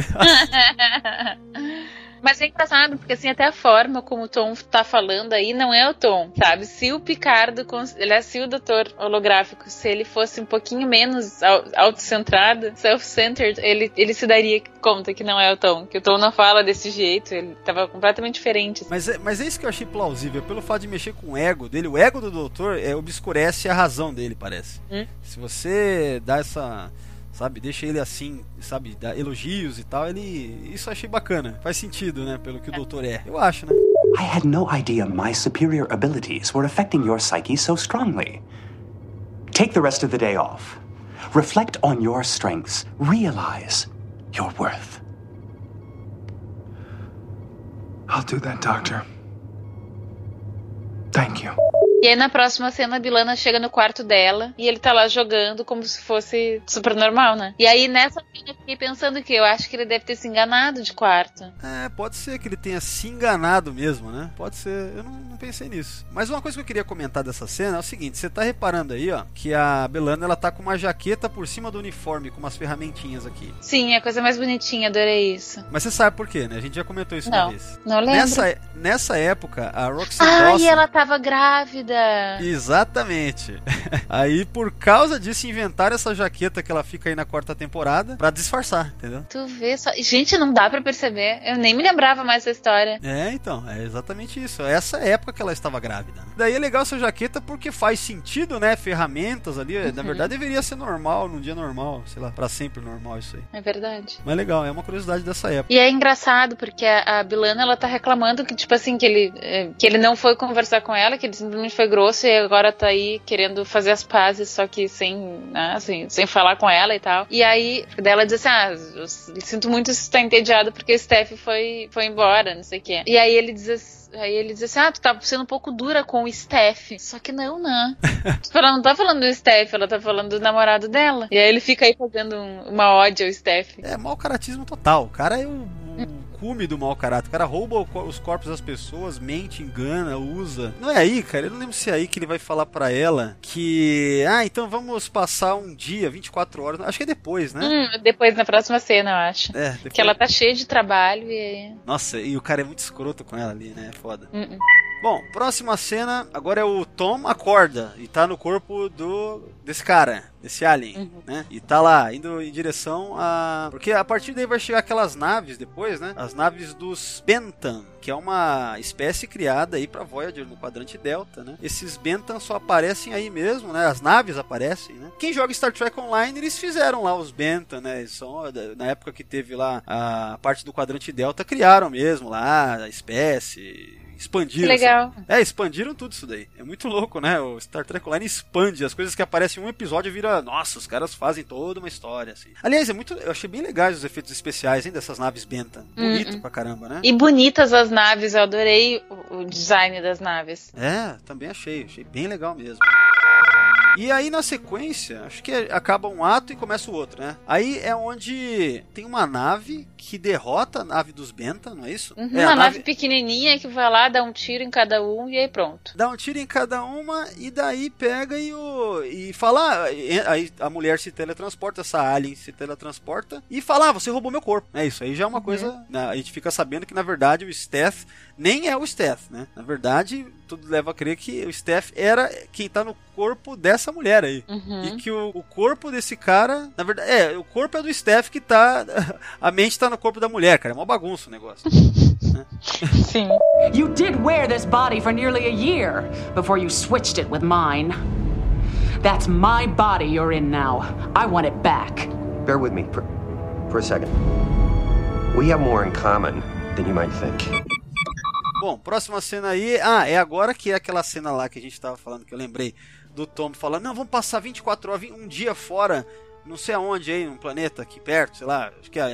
[SPEAKER 7] Mas é engraçado, porque assim, até a forma como o Tom tá falando aí não é o Tom, sabe? Se o Picardo, aliás, se o doutor holográfico, se ele fosse um pouquinho menos au- autocentrado, self-centered, ele, ele se daria conta que não é o Tom, que o Tom não fala desse jeito, ele tava completamente diferente.
[SPEAKER 3] Mas é, mas é isso que eu achei plausível, pelo fato de mexer com o ego dele. O ego do doutor é, obscurece a razão dele, parece.
[SPEAKER 7] Hum.
[SPEAKER 3] Se você dá essa. Sabe, deixa ele assim, sabe, dá elogios e tal, ele. Isso eu achei bacana. Faz sentido, né? Pelo que o doutor é. Eu acho, né?
[SPEAKER 11] I had no idea my superior abilities were affecting your psyche so strongly. Take the rest of the day off. Reflect on your strengths. Realize your worth.
[SPEAKER 5] I'll do that, Doctor. Thank you.
[SPEAKER 7] E aí na próxima cena a Bilana chega no quarto dela e ele tá lá jogando como se fosse super normal, né? E aí nessa cena eu fiquei pensando que eu acho que ele deve ter se enganado de quarto.
[SPEAKER 3] É, pode ser que ele tenha se enganado mesmo, né? Pode ser, eu não, não pensei nisso. Mas uma coisa que eu queria comentar dessa cena é o seguinte: você tá reparando aí, ó, que a Belana ela tá com uma jaqueta por cima do uniforme, com umas ferramentinhas aqui.
[SPEAKER 7] Sim, é a coisa mais bonitinha, adorei isso.
[SPEAKER 3] Mas você sabe por quê, né? A gente já comentou isso
[SPEAKER 7] Não,
[SPEAKER 3] uma vez.
[SPEAKER 7] não lembro.
[SPEAKER 3] Nessa, nessa época, a Roxanne
[SPEAKER 7] Ah,
[SPEAKER 3] Dawson.
[SPEAKER 7] e ela tava grávida.
[SPEAKER 3] Exatamente. [laughs] Aí, por causa disso, inventaram essa jaqueta que ela fica aí na quarta temporada pra disfarçar, entendeu?
[SPEAKER 7] Tu vê só. Gente, não dá pra perceber. Eu nem me lembrava mais dessa história.
[SPEAKER 3] É, então, é exatamente isso. Essa época que ela estava grávida. Daí é legal essa jaqueta porque faz sentido, né? Ferramentas ali.
[SPEAKER 7] Uhum.
[SPEAKER 3] Na verdade, deveria ser normal, num dia normal, sei lá, pra sempre normal isso aí.
[SPEAKER 7] É verdade.
[SPEAKER 3] Mas legal, é uma curiosidade dessa época.
[SPEAKER 7] E é engraçado porque a, a Bilana ela tá reclamando que tipo assim que ele eh, que ele não foi conversar com ela, que ele simplesmente foi grosso e agora tá aí querendo fazer as pazes só que sem, né, assim, sem falar com ela e tal. E aí daí ela diz assim: "Ah, eu sinto muito se tá entediado porque o Steph foi foi embora, não sei o quê". E aí ele diz assim, Aí ele diz assim: Ah, tu tá sendo um pouco dura com o Steph. Só que não, né? [laughs] Tipo, ela não tá falando do Steph, ela tá falando do namorado dela. E aí ele fica aí fazendo um- uma ódio ao Steph.
[SPEAKER 3] É mau caratismo total. O cara é o cume do mau caráter. O cara rouba os corpos das pessoas, mente, engana, usa. Não é aí, cara. Eu não lembro se é aí que ele vai falar pra ela que. Ah, então vamos passar um dia, 24 horas. Acho que é depois, né?
[SPEAKER 7] Hum, depois na próxima cena, eu acho.
[SPEAKER 3] É, depois.
[SPEAKER 7] Que ela tá cheia de trabalho e.
[SPEAKER 3] Nossa, e o cara é muito escroto com ela ali, né? É foda.
[SPEAKER 7] Hum, hum.
[SPEAKER 3] Bom, próxima cena, agora é o Tom acorda e tá no corpo do desse cara, desse alien, né? E tá lá indo em direção a porque a partir daí vai chegar aquelas naves depois, né? As naves dos Bentham, que é uma espécie criada aí para Voyager no quadrante Delta, né? Esses Bentham só aparecem aí mesmo, né? As naves aparecem, né? Quem joga Star Trek Online, eles fizeram lá os Bentham, né? Eles são na época que teve lá a parte do quadrante Delta, criaram mesmo lá a espécie expandiram.
[SPEAKER 7] Que legal.
[SPEAKER 3] É, expandiram tudo isso daí. É muito louco, né? O Star Trek Online expande. As coisas que aparecem em um episódio vira. Nossa, os caras fazem toda uma história, assim. Aliás, é muito. Eu achei bem legais os efeitos especiais, hein, dessas naves Bentham. Bonito pra caramba, né?
[SPEAKER 7] E bonitas as naves, eu adorei o design das naves.
[SPEAKER 3] É, também achei. Achei bem legal mesmo. E aí na sequência, acho que acaba um ato e começa o outro, né? Aí é onde tem uma nave que derrota a nave dos Benta, não é isso?
[SPEAKER 7] Uhum,
[SPEAKER 3] é,
[SPEAKER 7] uma
[SPEAKER 3] a
[SPEAKER 7] nave... pequenininha que vai lá, dá um tiro em cada um e aí pronto.
[SPEAKER 3] Dá um tiro em cada uma e daí pega e, o, e fala. Aí a mulher se teletransporta, essa alien se teletransporta e fala: ah, você roubou meu corpo. É isso aí já é uma
[SPEAKER 7] Uhum.
[SPEAKER 3] coisa. né, a gente fica sabendo que na verdade o Steph nem é o Steph, né? Na verdade, tudo leva a crer que o Steph era quem tá no corpo dessa mulher aí.
[SPEAKER 7] Uhum.
[SPEAKER 3] E que o, o corpo desse cara, na verdade, é, o corpo é do Steph que tá. [laughs] A mente tá no corpo da mulher, cara. É uma bagunça o negócio. né? [laughs]
[SPEAKER 7] Sim.
[SPEAKER 9] You did wear this body for nearly a year before you switched it with mine. That's my body you're in now. I want it back.
[SPEAKER 10] Bear with me for, for a second. We have more in common than you might think.
[SPEAKER 3] Bom, próxima cena aí. Ah, é agora que é aquela cena lá que a gente tava falando, que eu lembrei do Tom falando: não, vamos passar 24 horas, um dia fora. Não sei aonde aí, um planeta aqui perto, sei lá. Acho que a,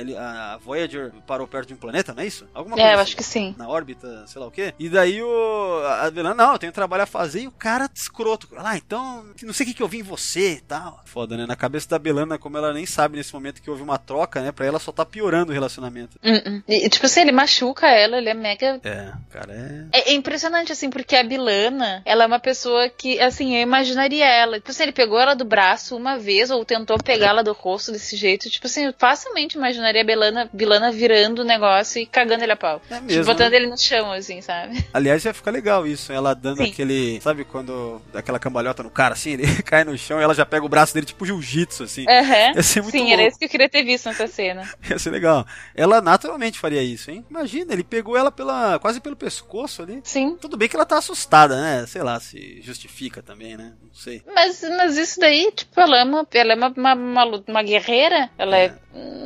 [SPEAKER 3] a Voyager parou perto de um planeta, não é isso? Alguma
[SPEAKER 7] É,
[SPEAKER 3] coisa
[SPEAKER 7] eu
[SPEAKER 3] assim,
[SPEAKER 7] acho que sim.
[SPEAKER 3] Na órbita, sei lá o quê. E daí o. A Belana, não, eu tenho trabalho a fazer. E o cara escroto. Ah, então. Não sei o que, que eu vi em você e tal. Foda, né? Na cabeça da Belana, como ela nem sabe nesse momento que houve uma troca, né? Pra ela só tá piorando o relacionamento.
[SPEAKER 7] Uh-uh. E, tipo assim, ele machuca ela, ele é mega.
[SPEAKER 3] É, cara, é.
[SPEAKER 7] É, é impressionante, assim, porque a Bilana, ela é uma pessoa que, assim, eu imaginaria ela. Tipo assim, ele pegou ela do braço uma vez, ou tentou pegá-la do rosto desse jeito. Tipo assim, eu facilmente imaginaria a Bilana, Bilana virando o negócio e cagando ele a pau.
[SPEAKER 3] É
[SPEAKER 7] Tipo,
[SPEAKER 3] mesmo,
[SPEAKER 7] botando
[SPEAKER 3] né?
[SPEAKER 7] ele no chão, assim, sabe? [laughs]
[SPEAKER 3] Aliás, ia ficar legal isso, ela dando
[SPEAKER 7] Sim.
[SPEAKER 3] aquele. Sabe quando. aquela cambalhota no cara assim, [laughs] ele cai no chão e ela já pega o braço dele tipo jiu-jitsu, assim.
[SPEAKER 7] Aham.
[SPEAKER 3] Ia ser muito
[SPEAKER 7] Sim,
[SPEAKER 3] louco.
[SPEAKER 7] era isso que eu queria ter visto nessa cena. [laughs]
[SPEAKER 3] Ia ser legal. Ela naturalmente faria isso, hein? Imagina, ele pegou ela pela. quase pelo pescoço ali.
[SPEAKER 7] Sim.
[SPEAKER 3] Tudo bem que ela tá assustada, né? Sei lá se justifica também, né? Não sei.
[SPEAKER 7] Mas, mas isso daí, tipo, ela é uma, ela é uma, uma, uma, uma guerreira? Ela é.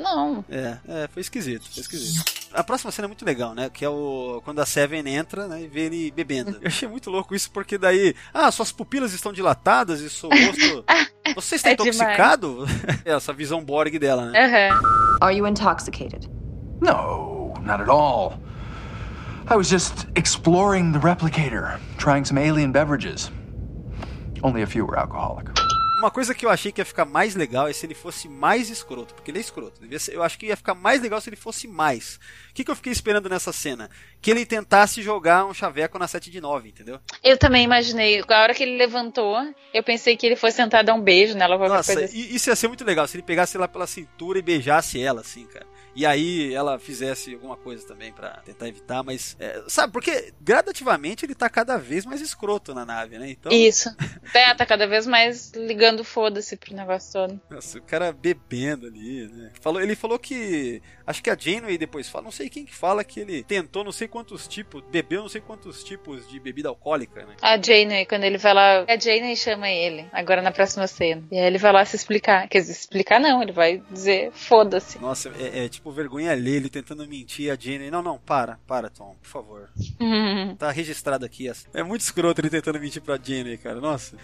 [SPEAKER 7] Não.
[SPEAKER 3] É, é, foi esquisito, foi esquisito. A próxima cena é muito legal, né? Que é o. Quando a Seven entra, né? E vê ele bebendo. [laughs] Eu achei muito louco isso, porque daí. Ah, suas pupilas estão dilatadas e seu rosto. Você [laughs] está
[SPEAKER 7] É
[SPEAKER 3] intoxicado? [laughs] É, Essa visão Borg dela, né?
[SPEAKER 7] Aham.
[SPEAKER 6] Are you intoxicated?
[SPEAKER 5] No, not at all. I was just exploring the replicator, trying some alien beverages. Only a few were alcoholic.
[SPEAKER 3] Uma coisa que eu achei que ia ficar mais legal é se ele fosse mais escroto, porque ele é escroto. Eu acho que ia ficar mais legal se ele fosse mais. O que, que eu fiquei esperando nessa cena? Que ele tentasse jogar um chaveco na 7 de 9, entendeu?
[SPEAKER 7] Eu também imaginei. A hora que ele levantou, eu pensei que ele fosse tentar dar um beijo nela,
[SPEAKER 3] Nossa,
[SPEAKER 7] coisa assim.
[SPEAKER 3] e- isso ia ser muito legal se ele pegasse ela pela cintura e beijasse ela, assim, cara. E aí ela fizesse alguma coisa também para tentar evitar, mas é, sabe, porque gradativamente ele tá cada vez mais escroto na nave, né? Então...
[SPEAKER 7] Isso. [laughs] É, tá cada vez mais ligando foda-se pro negócio todo.
[SPEAKER 3] Nossa, o cara bebendo ali, né? Falou, ele falou que acho que a Janeway depois fala, não sei quem que fala que ele tentou não sei quantos tipos, bebeu não sei quantos tipos de bebida alcoólica, né?
[SPEAKER 7] A Janeway, quando ele vai lá, a Janeway chama ele, agora na próxima cena. E aí ele vai lá se explicar. Quer dizer, explicar não, ele vai dizer foda-se.
[SPEAKER 3] Nossa, é, é, tipo vergonha alheia ele tentando mentir a Janeway. Não, não, para, para, Tom, por favor. [laughs] tá registrado aqui. É muito escroto ele tentando mentir pra Janeway, cara. Nossa.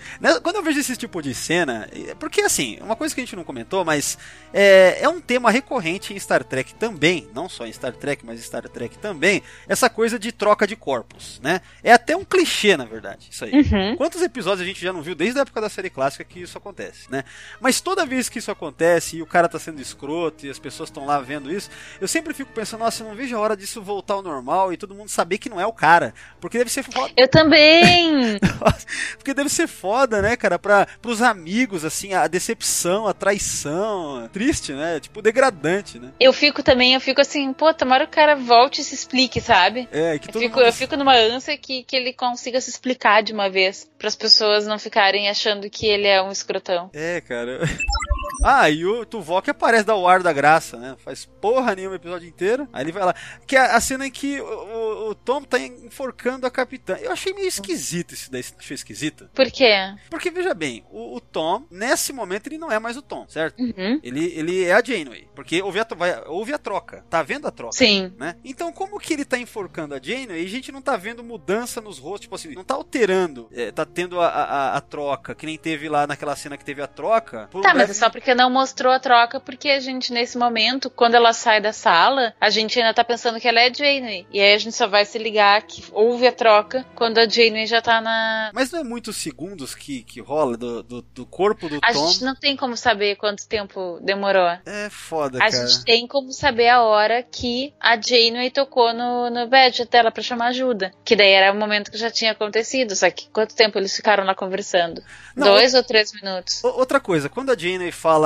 [SPEAKER 3] Quando eu vejo esse tipo de cena, porque assim, uma coisa que a gente não comentou, mas é, é um tema recorrente em Star Trek também, não só em Star Trek, mas em Star Trek também, essa coisa de troca de corpos, né? É até um clichê, na verdade, isso aí. Uhum. Quantos episódios a gente já não viu desde a época da série clássica que isso acontece, né? Mas toda vez que isso acontece e o cara tá sendo escroto e as pessoas estão lá vendo isso, eu sempre fico pensando, nossa, eu não vejo a hora disso voltar ao normal e todo mundo saber que não é o cara, porque deve ser foda.
[SPEAKER 7] Eu também! [laughs]
[SPEAKER 3] porque deve ser foda, né, cara, para pros amigos assim, a decepção, a traição, triste, né? Tipo degradante, né?
[SPEAKER 7] Eu fico também, eu fico assim, pô, tomara o cara volte e se explique, sabe?
[SPEAKER 3] É, que
[SPEAKER 7] eu fico, mundo... eu fico numa ânsia que, que ele consiga se explicar de uma vez, para as pessoas não ficarem achando que ele é um escrotão.
[SPEAKER 3] É, cara. [laughs] Ah, e o Tuvok aparece da ar da graça, né? Faz porra nenhuma o episódio inteiro. Aí ele vai lá. Que é a cena em que o, o, o Tom tá enforcando a capitã. Eu achei meio esquisito isso daí. Achei esquisito?
[SPEAKER 7] Por quê?
[SPEAKER 3] Porque, veja bem, o, o Tom, nesse momento, ele não é mais o Tom, certo? Uhum. Ele, ele é a Janeway. Porque houve a, vai, houve a troca. Tá vendo a troca?
[SPEAKER 7] Sim.
[SPEAKER 3] Né? Então, como que ele tá enforcando a Janeway e a gente não tá vendo mudança nos rostos? Tipo assim, não tá alterando. É, tá tendo a, a, a, troca, que nem teve lá naquela cena que teve a troca.
[SPEAKER 7] Tá, mas é só porque não mostrou a troca, porque a gente, nesse momento, quando ela sai da sala, a gente ainda tá pensando que ela é a Janeway. E aí a gente só vai se ligar que houve a troca quando a Janeway já tá na.
[SPEAKER 3] Mas não é muitos segundos que, que rola do, do, do corpo do
[SPEAKER 7] a
[SPEAKER 3] Tom?
[SPEAKER 7] A gente não tem como saber quanto tempo demorou.
[SPEAKER 3] É foda,
[SPEAKER 7] a
[SPEAKER 3] cara.
[SPEAKER 7] A gente tem como saber a hora que a Janeway tocou no, no badge dela pra chamar ajuda. Que daí era o momento que já tinha acontecido. Só que quanto tempo eles ficaram lá conversando? Não, Dois ou três minutos.
[SPEAKER 3] Outra coisa, quando a Janeway fala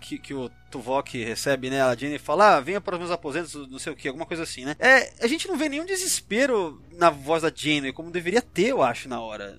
[SPEAKER 3] que, que o Tuvok recebe, né? A Jenny fala, ah, venha para os meus aposentos, não sei o que, alguma coisa assim, né? É, a gente não vê nenhum desespero na voz da Jenny, como deveria ter, eu acho, na hora.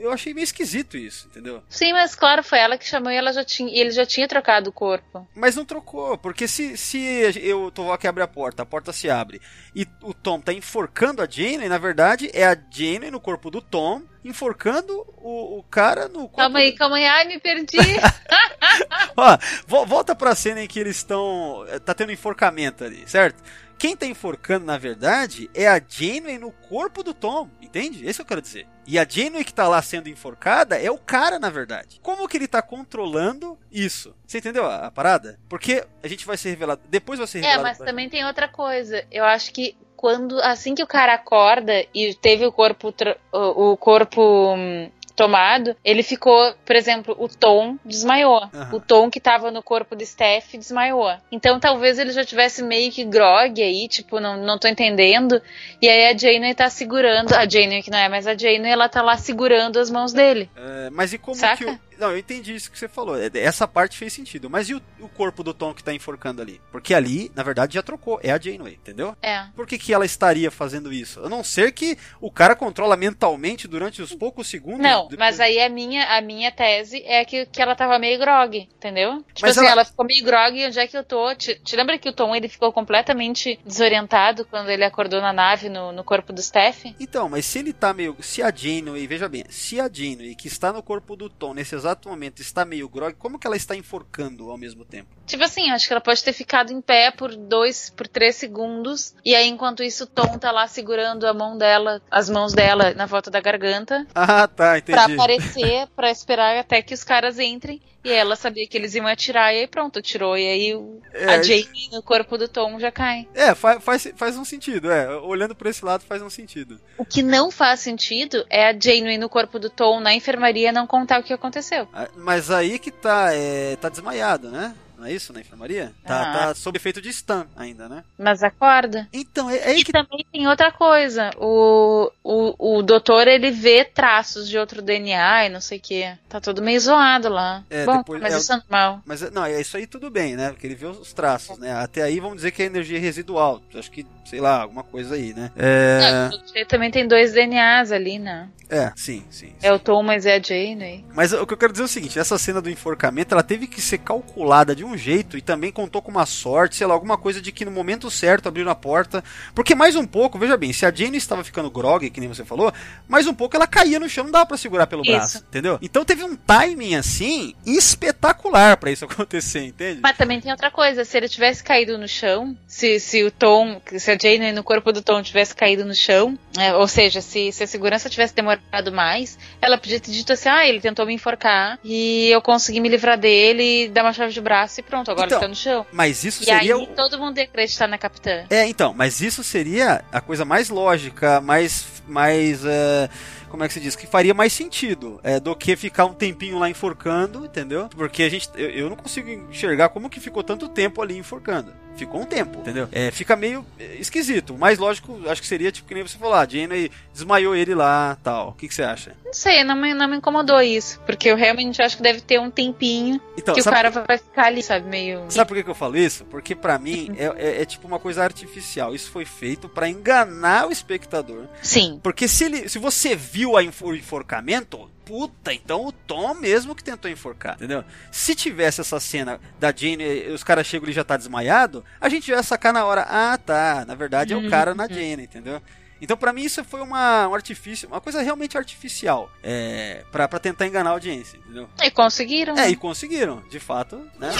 [SPEAKER 3] Eu achei meio esquisito isso, entendeu?
[SPEAKER 7] Sim, mas claro, foi ela que chamou e ela já tinha, ele já tinha trocado o corpo.
[SPEAKER 3] Mas não trocou, porque se, se eu, o Tuvok abre a porta, a porta se abre e o Tom tá enforcando a Jane, na verdade é a Jane no corpo do Tom enforcando o, o cara no corpo.
[SPEAKER 7] Calma aí, calma aí, ai, me perdi. [laughs]
[SPEAKER 3] Ó, volta pra cena em que eles estão. Tá tendo enforcamento ali, certo? Quem tá enforcando, na verdade, é a Janeway no corpo do Tom, entende? Esse eu quero dizer. E a Janeway que tá lá sendo enforcada é o cara, na verdade. Como que ele tá controlando isso? Você entendeu a, a parada? Porque a gente vai ser revelado. Depois vai ser revelado.
[SPEAKER 7] É, mas também tem outra coisa. Eu acho que quando assim que o cara acorda e teve o corpo o, corpo hum, tomado, ele ficou, por exemplo, o Tom desmaiou. Uhum. O Tom que tava no corpo do Steph desmaiou. Então talvez ele já tivesse meio que grog aí, tipo, não, não tô entendendo. E aí a Janeway tá segurando, a Janeway que não é mais a Janeway, ela tá lá segurando as mãos dele.
[SPEAKER 3] É, mas e como Saca? que o, não, eu entendi isso que você falou. É, essa parte fez sentido. Mas e o, o, corpo do Tom que tá enforcando ali? Porque ali, na verdade, já trocou. É a Janeway, entendeu?
[SPEAKER 7] É.
[SPEAKER 3] Por que, que ela estaria fazendo isso? A não ser que o cara controla mentalmente durante os poucos segundos.
[SPEAKER 7] Não, depois... mas aí a minha, a minha tese é que, que ela tava meio grog, entendeu? Tipo mas assim, ela... ela... ficou meio grog, onde é que eu tô? Te, te, lembra que o Tom ele ficou completamente desorientado quando ele acordou na nave no, no corpo do Steph?
[SPEAKER 3] Então, mas se ele tá meio. Se a Janeway, veja bem, se a Janeway que está no corpo do Tom nesse exato momento está meio grog, como que ela está enforcando ao mesmo tempo?
[SPEAKER 7] Tipo assim, acho que ela pode ter ficado em pé por dois, por três segundos, e aí enquanto isso o Tom tá lá segurando a mão dela, as mãos dela na volta da garganta.
[SPEAKER 3] Ah, tá, entendi.
[SPEAKER 7] Pra aparecer, pra esperar até que os caras entrem. E ela sabia que eles iam atirar, e aí pronto, tirou. E aí o, é, a Jamie no corpo do Tom já cai.
[SPEAKER 3] É, faz, faz, faz um sentido, é. Olhando por esse lado faz um sentido.
[SPEAKER 7] O que não faz sentido é a Janeway no corpo do Tom na enfermaria não contar o que aconteceu.
[SPEAKER 3] Ah, mas aí que tá, é, tá desmaiado, né? Não é isso, na enfermaria? Tá,
[SPEAKER 7] Ah.
[SPEAKER 3] tá sob efeito de stun ainda, né?
[SPEAKER 7] Mas acorda.
[SPEAKER 3] Então, é, é aí
[SPEAKER 7] E
[SPEAKER 3] que...
[SPEAKER 7] também tem outra coisa. O, o, o doutor, ele vê traços de outro DNA e não sei o que. Tá tudo meio zoado lá.
[SPEAKER 3] É,
[SPEAKER 7] Bom,
[SPEAKER 3] depois-
[SPEAKER 7] mas
[SPEAKER 3] é,
[SPEAKER 7] isso é normal.
[SPEAKER 3] Mas não, é isso aí tudo bem, né? Porque ele vê os traços, né? Até aí vamos dizer que é energia residual. Acho que, sei lá, alguma coisa aí, né? É,
[SPEAKER 7] Não, porque também tem dois DNAs ali, né?
[SPEAKER 3] é sim, sim.
[SPEAKER 7] É o Tom, mas é a Janeway.
[SPEAKER 3] Mas o que eu quero dizer é o seguinte, essa cena do enforcamento, ela teve que ser calculada de um jeito e também contou com uma sorte, sei lá, alguma coisa de que no momento certo abriram a porta. Porque mais um pouco, veja bem, se a Jane estava ficando grog, que nem você falou, mais um pouco ela caía no chão, não dava pra segurar pelo
[SPEAKER 7] Isso.
[SPEAKER 3] braço, entendeu? Então teve um timing assim espetacular pra isso [laughs] acontecer, entende?
[SPEAKER 7] Mas também tem outra coisa, se ele tivesse caído no chão, se, se o Tom, se a Janeway no corpo do Tom tivesse caído no chão, é, ou seja, se, se a segurança tivesse demorado mais, ela podia ter dito assim, ah, ele tentou me enforcar e eu consegui me livrar dele, dar uma chave de braço e pronto, agora
[SPEAKER 3] Então,
[SPEAKER 7] ele tá no chão.
[SPEAKER 3] Mas isso
[SPEAKER 7] E
[SPEAKER 3] seria
[SPEAKER 7] aí
[SPEAKER 3] o-
[SPEAKER 7] todo mundo ia acreditar na capitã.
[SPEAKER 3] É, então, mas isso seria a coisa mais lógica, mais. mais é, como é que se diz? Que faria mais sentido é, do que ficar um tempinho lá enforcando, entendeu? Porque a gente. Eu, eu não consigo enxergar como que ficou tanto tempo ali enforcando. Ficou um tempo, entendeu? É, fica meio é, esquisito. O mais lógico, acho que seria, tipo, que nem você falou, a Janeway desmaiou ele lá tal. O que, que você acha?
[SPEAKER 7] Não sei, não me, não me incomodou isso, porque eu realmente acho que deve ter um tempinho
[SPEAKER 3] Então,
[SPEAKER 7] que o cara vai ficar ali, sabe, meio...
[SPEAKER 3] Sabe por que, que eu falo isso? Porque pra mim é, é- é tipo uma coisa artificial. Isso foi feito pra enganar o espectador.
[SPEAKER 7] Sim.
[SPEAKER 3] Porque se ele, se você viu a enfor- o enforcamento, puta, então o Tom mesmo que tentou enforcar, entendeu? Se tivesse essa cena da Jane, eh, os caras chegam e já tá desmaiado, a gente ia sacar na hora, ah, tá, na verdade é o cara na Jane, entendeu? Então, pra mim, isso foi uma, um artifício, uma coisa realmente artificial, é, pra, pra tentar enganar a audiência, entendeu?
[SPEAKER 7] E conseguiram,
[SPEAKER 3] É,
[SPEAKER 7] né?
[SPEAKER 3] e conseguiram, de fato, né?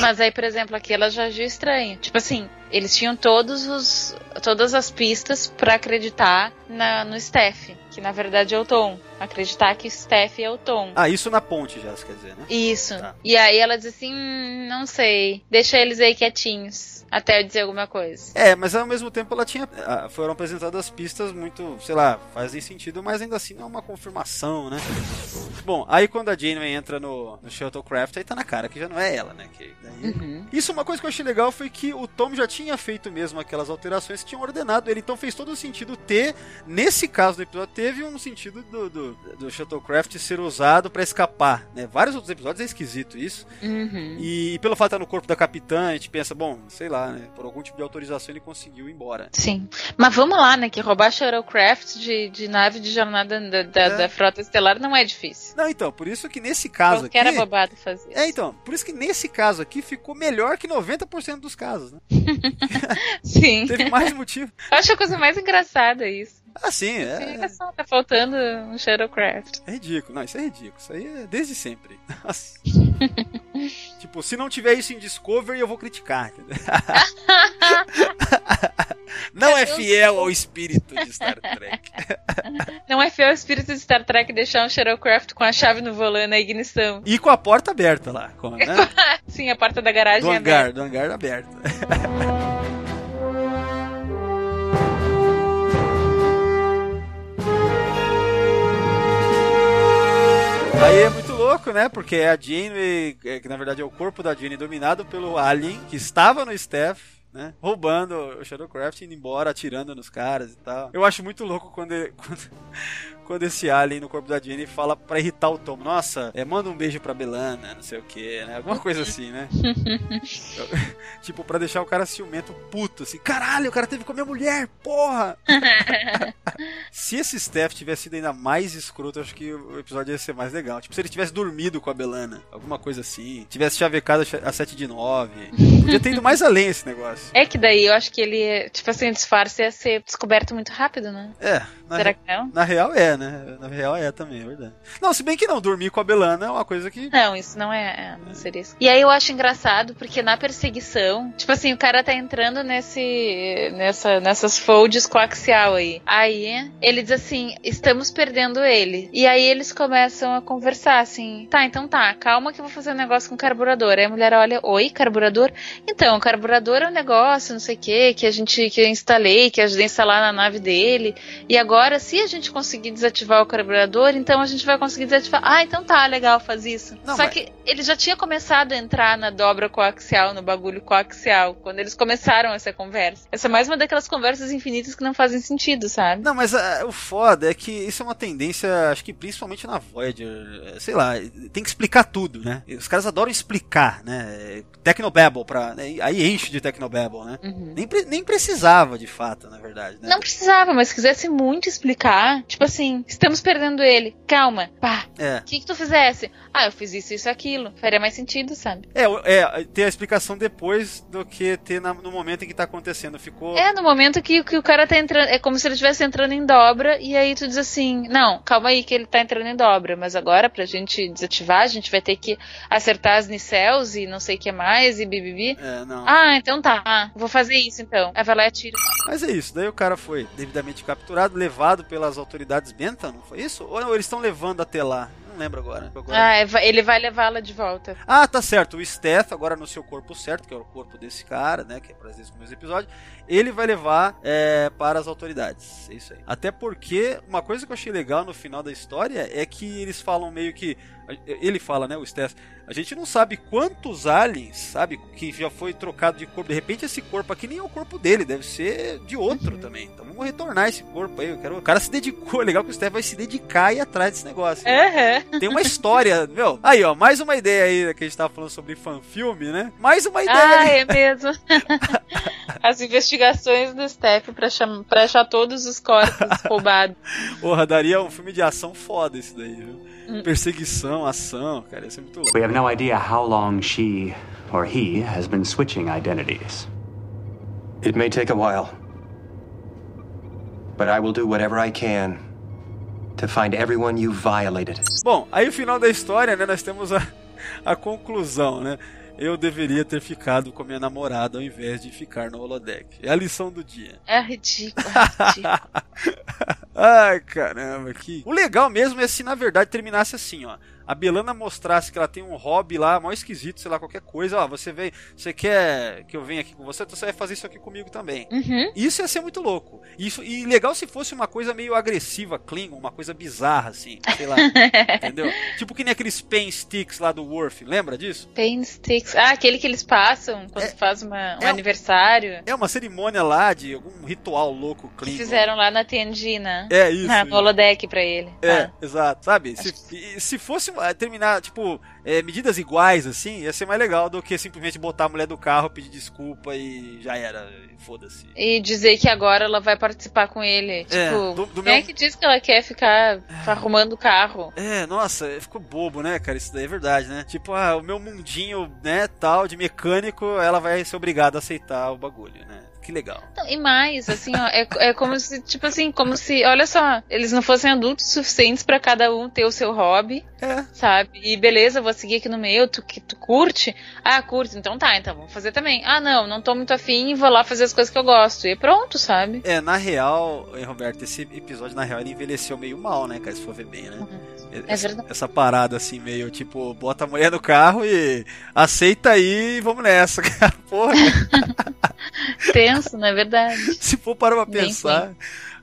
[SPEAKER 7] Mas aí, por exemplo, aqui ela já agiu estranho. Tipo assim, eles tinham todos os, todas as pistas pra acreditar na, no Steph, que na verdade é o Tom. Acreditar que o Steph é o Tom.
[SPEAKER 3] Ah, isso na ponte já, quer dizer, né?
[SPEAKER 7] Isso.
[SPEAKER 3] Tá.
[SPEAKER 7] E aí ela diz assim, hum, não sei, deixa eles aí quietinhos, até eu dizer alguma coisa.
[SPEAKER 3] É, mas ao mesmo tempo ela tinha. ah, Foram apresentadas pistas muito, sei lá, fazem sentido, mas ainda assim não é uma confirmação, né? Bom, aí quando a Janeway entra no, no Shuttlecraft, aí tá na cara que já não é ela, né? Que daí-
[SPEAKER 7] Uhum.
[SPEAKER 3] Isso uma coisa que eu achei legal foi que o Tom já tinha feito mesmo aquelas alterações que tinham ordenado ele, então fez todo sentido ter, nesse caso do episódio, teve um sentido do, do, do Shuttlecraft ser usado pra escapar, né? Vários outros episódios é esquisito isso.
[SPEAKER 7] Uhum.
[SPEAKER 3] E pelo fato de estar no corpo da capitã, a gente pensa, bom, sei lá, né? Por algum tipo de autorização ele conseguiu ir embora.
[SPEAKER 7] Sim. Mas vamos lá, né? Que roubar Shuttlecraft de, de nave de jornada da, da,
[SPEAKER 3] É.
[SPEAKER 7] da frota estelar não é difícil.
[SPEAKER 3] Não, então, por isso que nesse caso
[SPEAKER 7] Qualquer
[SPEAKER 3] aqui.
[SPEAKER 7] abobado fazer.
[SPEAKER 3] É, então, por isso que nesse caso aqui ficou melhor que 90% dos casos, né? [laughs]
[SPEAKER 7] Sim. [laughs]
[SPEAKER 3] Teve mais motivo.
[SPEAKER 7] Eu acho a coisa mais engraçada isso.
[SPEAKER 3] Ah, sim,
[SPEAKER 7] Sim,
[SPEAKER 3] é,
[SPEAKER 7] olha só, tá faltando um Shuttlecraft.
[SPEAKER 3] é ridículo. Não, isso é ridículo. Isso aí é desde sempre. [laughs] [laughs] Tipo, se não tiver isso em Discovery, eu vou criticar. [laughs] não é fiel ao espírito de Star Trek.
[SPEAKER 7] Não é fiel ao espírito de Star Trek deixar um Shuttlecraft com a chave no volante na ignição.
[SPEAKER 3] E com a porta aberta lá. Com, né?
[SPEAKER 7] Sim, a porta da garagem
[SPEAKER 3] Do
[SPEAKER 7] é
[SPEAKER 3] hangar,
[SPEAKER 7] aberta.
[SPEAKER 3] do hangar aberto. Aí é muito louco, né? Porque é a Janeway, é, que na verdade é o corpo da Janeway dominado pelo Alien, que estava no Steph, né? Roubando o Shadowcraft, indo embora, atirando nos caras e tal. Eu acho muito louco quando, ele- [laughs] quando, quando esse Alien no corpo da Janeway fala pra irritar o Tom. Nossa, é, manda um beijo pra Belana, não sei o que, né? Alguma coisa assim, né? [laughs] tipo, pra deixar o cara ciumento puto, assim. Caralho, o cara teve que comer mulher, porra! [laughs] se esse Steph tivesse sido ainda mais escroto, eu acho que o episódio ia ser mais legal. Tipo, se ele tivesse dormido com a Belana, alguma coisa assim. Tivesse chavecado a 7 de 9. Podia ter ido mais [laughs] além esse negócio.
[SPEAKER 7] É que daí eu acho que ele, tipo assim, o disfarce ia ser descoberto muito rápido, né?
[SPEAKER 3] É, na,
[SPEAKER 7] Será
[SPEAKER 3] re-
[SPEAKER 7] que não?
[SPEAKER 3] na real é, né? Na real é também, é verdade. Não, se bem que não, dormir com a Belana é uma coisa que.
[SPEAKER 7] Não, isso não é, é, não seria isso. E aí eu acho engraçado porque na perseguição, tipo assim, o cara tá entrando nesse nessa nessas folds coaxial aí. Aí ele ele diz assim: estamos perdendo ele. E aí eles começam a conversar assim: tá, então tá, calma que eu vou fazer um negócio com o carburador. Aí a mulher olha: oi, carburador? Então, o carburador é um negócio, não sei o que, que a gente que eu instalei, que ajudei a instalar na nave dele. E agora, se a gente conseguir desativar o carburador, então a gente vai conseguir desativar. Ah, então tá, legal, faz isso.
[SPEAKER 3] Não,
[SPEAKER 7] Só
[SPEAKER 3] mas-
[SPEAKER 7] que ele já tinha começado a entrar na dobra coaxial, no bagulho coaxial, quando eles começaram essa conversa. Essa é mais uma daquelas conversas infinitas que não fazem sentido, sabe?
[SPEAKER 3] Não, mas ah, o foda é que isso é uma tendência, acho que principalmente na Voyager, sei lá, tem que explicar tudo, né? Os caras adoram explicar, né? Technobabble, pra, né? aí enche de Technobabble, né?
[SPEAKER 7] Uhum.
[SPEAKER 3] Nem, nem precisava, de fato, na verdade, né?
[SPEAKER 7] Não precisava, mas se quisesse muito explicar, tipo assim, estamos perdendo ele. Calma, pá.
[SPEAKER 3] É.
[SPEAKER 7] O que, que tu fizesse? Ah, eu fiz isso, isso, aquilo. Faria mais sentido, sabe?
[SPEAKER 3] É, é, ter a explicação depois do que ter na- no momento em que tá acontecendo. Ficou.
[SPEAKER 7] É, no momento que, que o cara tá entrando. É como se ele estivesse entrando em dobra, e aí tu diz assim: Não, calma aí que ele tá entrando em dobra, mas agora pra gente desativar, a gente vai ter que acertar as nicels e não sei o que mais, e bibibi.
[SPEAKER 3] É, não.
[SPEAKER 7] Ah, então tá, vou fazer isso então. Aí vai lá e atira.
[SPEAKER 3] Mas é isso, daí o cara foi devidamente capturado, levado pelas autoridades Não foi isso? Ou não, eles estão levando até lá? Não lembro agora. Agora-
[SPEAKER 7] Ah, é, ele vai levá-la de volta.
[SPEAKER 3] Ah, tá certo. O Steth, agora no seu corpo certo, que é o corpo desse cara, né? Que é pra desde o começo do episódio, ele vai levar é, para as autoridades. É isso aí. Até porque uma coisa que eu achei legal no final da história é que eles falam meio que. Ele fala, né, o Steth, a gente não sabe quantos aliens, sabe, que já foi trocado de corpo. De repente esse corpo aqui nem é o corpo dele, deve ser de outro também. Então vamos retornar esse corpo aí. Eu quero... O cara se dedicou, [laughs] é legal que o Steth vai se dedicar e ir atrás desse negócio.
[SPEAKER 7] Uhum.
[SPEAKER 3] Tem uma história, [laughs] meu. Aí, ó, mais uma ideia aí que a gente tava falando sobre fanfilme, né? Mais uma ideia.
[SPEAKER 7] Ah, é mesmo. [laughs] As investigações do Steph pra, cham- pra achar todos os corpos roubados.
[SPEAKER 3] Porra, daria um filme de ação foda esse daí, viu?
[SPEAKER 7] Hum.
[SPEAKER 3] Perseguição, ação, cara, ia ser muito louco.
[SPEAKER 11] We have no idea how long she or he has been switching identities.
[SPEAKER 10] It may take a while. But I will do whatever I can to find everyone you violated.
[SPEAKER 3] Bom, aí o final da história, né? Nós temos a, a conclusão, né? Eu deveria ter ficado com a minha namorada ao invés de ficar no holodeck. É a lição do dia.
[SPEAKER 7] É ridículo, é ridículo. [laughs]
[SPEAKER 3] Ai, caramba, que. O legal mesmo é se na verdade terminasse assim, ó. A Belana mostrasse que ela tem um hobby lá, mó esquisito, sei lá, qualquer coisa. Ó, você vem. Você quer que eu venha aqui com você? Então você vai fazer isso aqui comigo também.
[SPEAKER 7] Uhum.
[SPEAKER 3] Isso ia ser muito louco. Isso, e legal se fosse uma coisa meio agressiva, Klingon, uma coisa bizarra, assim, sei lá. [laughs] entendeu? Tipo que nem aqueles pen sticks lá do Worf, lembra disso?
[SPEAKER 7] Pain sticks. Ah, aquele que eles passam quando faz uma, um
[SPEAKER 3] é-
[SPEAKER 7] aniversário.
[SPEAKER 3] É uma cerimônia lá de algum ritual louco
[SPEAKER 7] Que
[SPEAKER 3] Klingon.
[SPEAKER 7] fizeram lá na TNG, né?
[SPEAKER 3] É, isso, isso.
[SPEAKER 7] no holodeck pra ele.
[SPEAKER 3] É,
[SPEAKER 7] Ah.
[SPEAKER 3] exato, sabe? Se, se fosse uma- terminar, tipo, é, medidas iguais, assim, ia ser mais legal do que simplesmente botar a mulher do carro, pedir desculpa e já era, foda-se.
[SPEAKER 7] E dizer que agora ela vai participar com ele. Tipo,
[SPEAKER 3] É, do- do
[SPEAKER 7] quem é
[SPEAKER 3] meu-
[SPEAKER 7] que diz que ela quer ficar arrumando o carro?
[SPEAKER 3] É, nossa, ficou bobo, né, cara? Isso daí é verdade, né? Tipo, ah, o meu mundinho, né, tal, de mecânico, ela vai ser obrigada a aceitar o bagulho, né? Que legal.
[SPEAKER 7] Não, e mais, assim, ó, é, é como se, tipo assim, como se, olha só, eles não fossem adultos suficientes pra cada um ter o seu hobby,
[SPEAKER 3] É.
[SPEAKER 7] sabe? E beleza, vou seguir aqui no meu, tu, que tu curte? Ah, curte, então tá, então vamos fazer também. Ah, não, não tô muito afim, vou lá fazer as coisas que eu gosto. E pronto, sabe?
[SPEAKER 3] É, na real, hein, Roberto, esse episódio, na real, ele envelheceu meio mal, né, cara, se for ver bem, né?
[SPEAKER 7] É
[SPEAKER 3] essa,
[SPEAKER 7] verdade.
[SPEAKER 3] essa parada assim, meio tipo, bota a mulher no carro e aceita aí e vamos nessa, [laughs] cara. Porra, [laughs]
[SPEAKER 7] Tenso, não é verdade?
[SPEAKER 3] se for parar pra
[SPEAKER 7] Bem
[SPEAKER 3] pensar.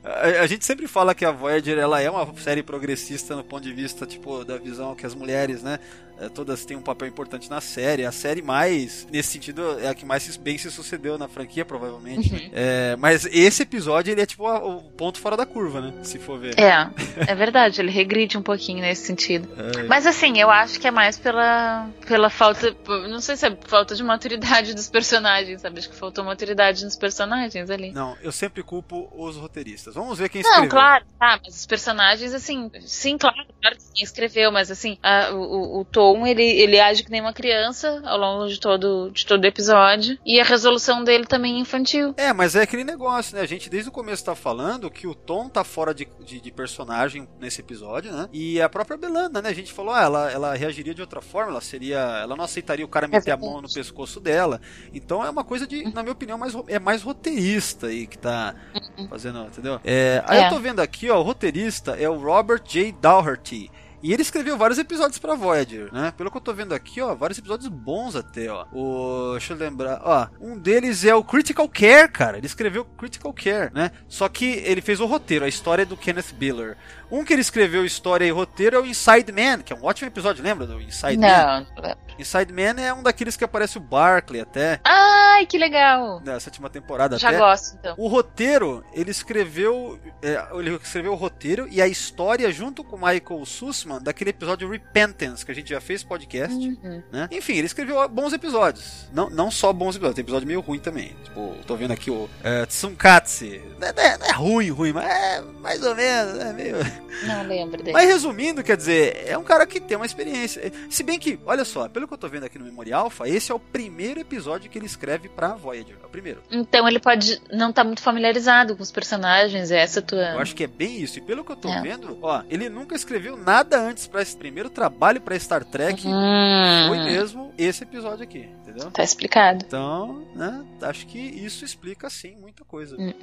[SPEAKER 3] A, a gente sempre fala que a Voyager ela é uma série progressista no ponto de vista tipo da visão que as mulheres, né, todas têm um papel importante na série. A série mais nesse sentido é a que mais bem se sucedeu na franquia provavelmente.
[SPEAKER 7] Uhum.
[SPEAKER 3] É, mas esse episódio ele é tipo o ponto fora da curva, né? Se for ver.
[SPEAKER 7] É, [laughs] é verdade, ele regride um pouquinho nesse sentido.
[SPEAKER 3] É.
[SPEAKER 7] Mas assim, eu acho que é mais pela, pela falta. Não sei se é falta de maturidade dos personagens, sabe? Acho que faltou maturidade nos personagens ali.
[SPEAKER 3] Não, eu sempre culpo os roteiristas. Vamos ver quem escreveu.
[SPEAKER 7] Não, claro, tá, mas os personagens, assim, sim, claro, claro que quem escreveu, mas assim, a- o, o Tom, ele, ele age que nem uma criança ao longo de todo, de todo o episódio. E a resolução dele também é infantil.
[SPEAKER 3] É, mas é aquele negócio, né? A gente desde o começo tá falando que o Tom tá fora de, de, de personagem nesse episódio, né? E a própria Belanda, né? A gente falou, ah, ela, ela reagiria de outra forma, ela seria. Ela não aceitaria o cara meter a mão no pescoço dela. Então é uma coisa de, na minha opinião, mais, é mais roteirista aí que tá fazendo, entendeu? É, aí
[SPEAKER 7] É.
[SPEAKER 3] eu tô vendo aqui, ó, o roteirista é o Robert J. Dougherty. E ele escreveu vários episódios pra Voyager, né? Pelo que eu tô vendo aqui, ó, vários episódios bons até, ó. O, deixa eu lembrar, ó, um deles é o Critical Care, cara. Ele escreveu Critical Care, né? Só que ele fez o roteiro, a história é do Kenneth Biller. Um que ele escreveu história e roteiro é o Inside Man, que é um ótimo episódio, lembra do Inside Man?
[SPEAKER 7] Não, não lembro.
[SPEAKER 3] Inside Man é um daqueles que aparece o Barclay até,
[SPEAKER 7] Ai, que legal!
[SPEAKER 3] na sétima temporada
[SPEAKER 7] Já
[SPEAKER 3] até.
[SPEAKER 7] gosto, então.
[SPEAKER 3] O roteiro, ele escreveu. é, ele escreveu o roteiro e a história junto com o Michael Sussman daquele episódio Repentance, que a gente já fez podcast.
[SPEAKER 7] Uhum.
[SPEAKER 3] Né? Enfim, ele escreveu bons episódios. Não, não só bons episódios, tem episódio meio ruim também. Tipo, tô vendo aqui o é, Tsunkatse. Não é, não é- não é ruim, ruim, mas é mais ou menos. É meio...
[SPEAKER 7] Não lembro dele.
[SPEAKER 3] Mas resumindo, quer dizer, é um cara que tem uma experiência. Se bem que, olha só, pelo que eu tô vendo aqui no Memorial Alpha, esse é o primeiro episódio que ele escreve pra Voyager. É o primeiro.
[SPEAKER 7] Então ele pode não estar muito familiarizado com os personagens, essa é a tua.
[SPEAKER 3] Eu acho que é bem isso. E pelo que eu tô
[SPEAKER 7] É.
[SPEAKER 3] vendo, ó, ele nunca escreveu nada antes para esse primeiro trabalho pra Star Trek.
[SPEAKER 7] Hum.
[SPEAKER 3] Foi mesmo esse episódio aqui, entendeu?
[SPEAKER 7] Tá explicado.
[SPEAKER 3] Então, né, acho que isso explica sim muita coisa.
[SPEAKER 7] Hum.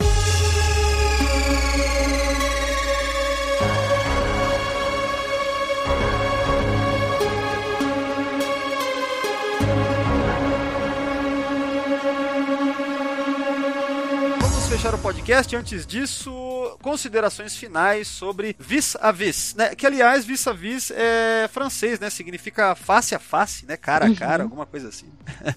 [SPEAKER 3] Fechar o podcast. Antes disso, considerações finais sobre vis a vis, né? Que aliás, vis a vis é francês, né? Significa face a face, né? Cara a cara,
[SPEAKER 7] Uhum.
[SPEAKER 3] alguma coisa assim.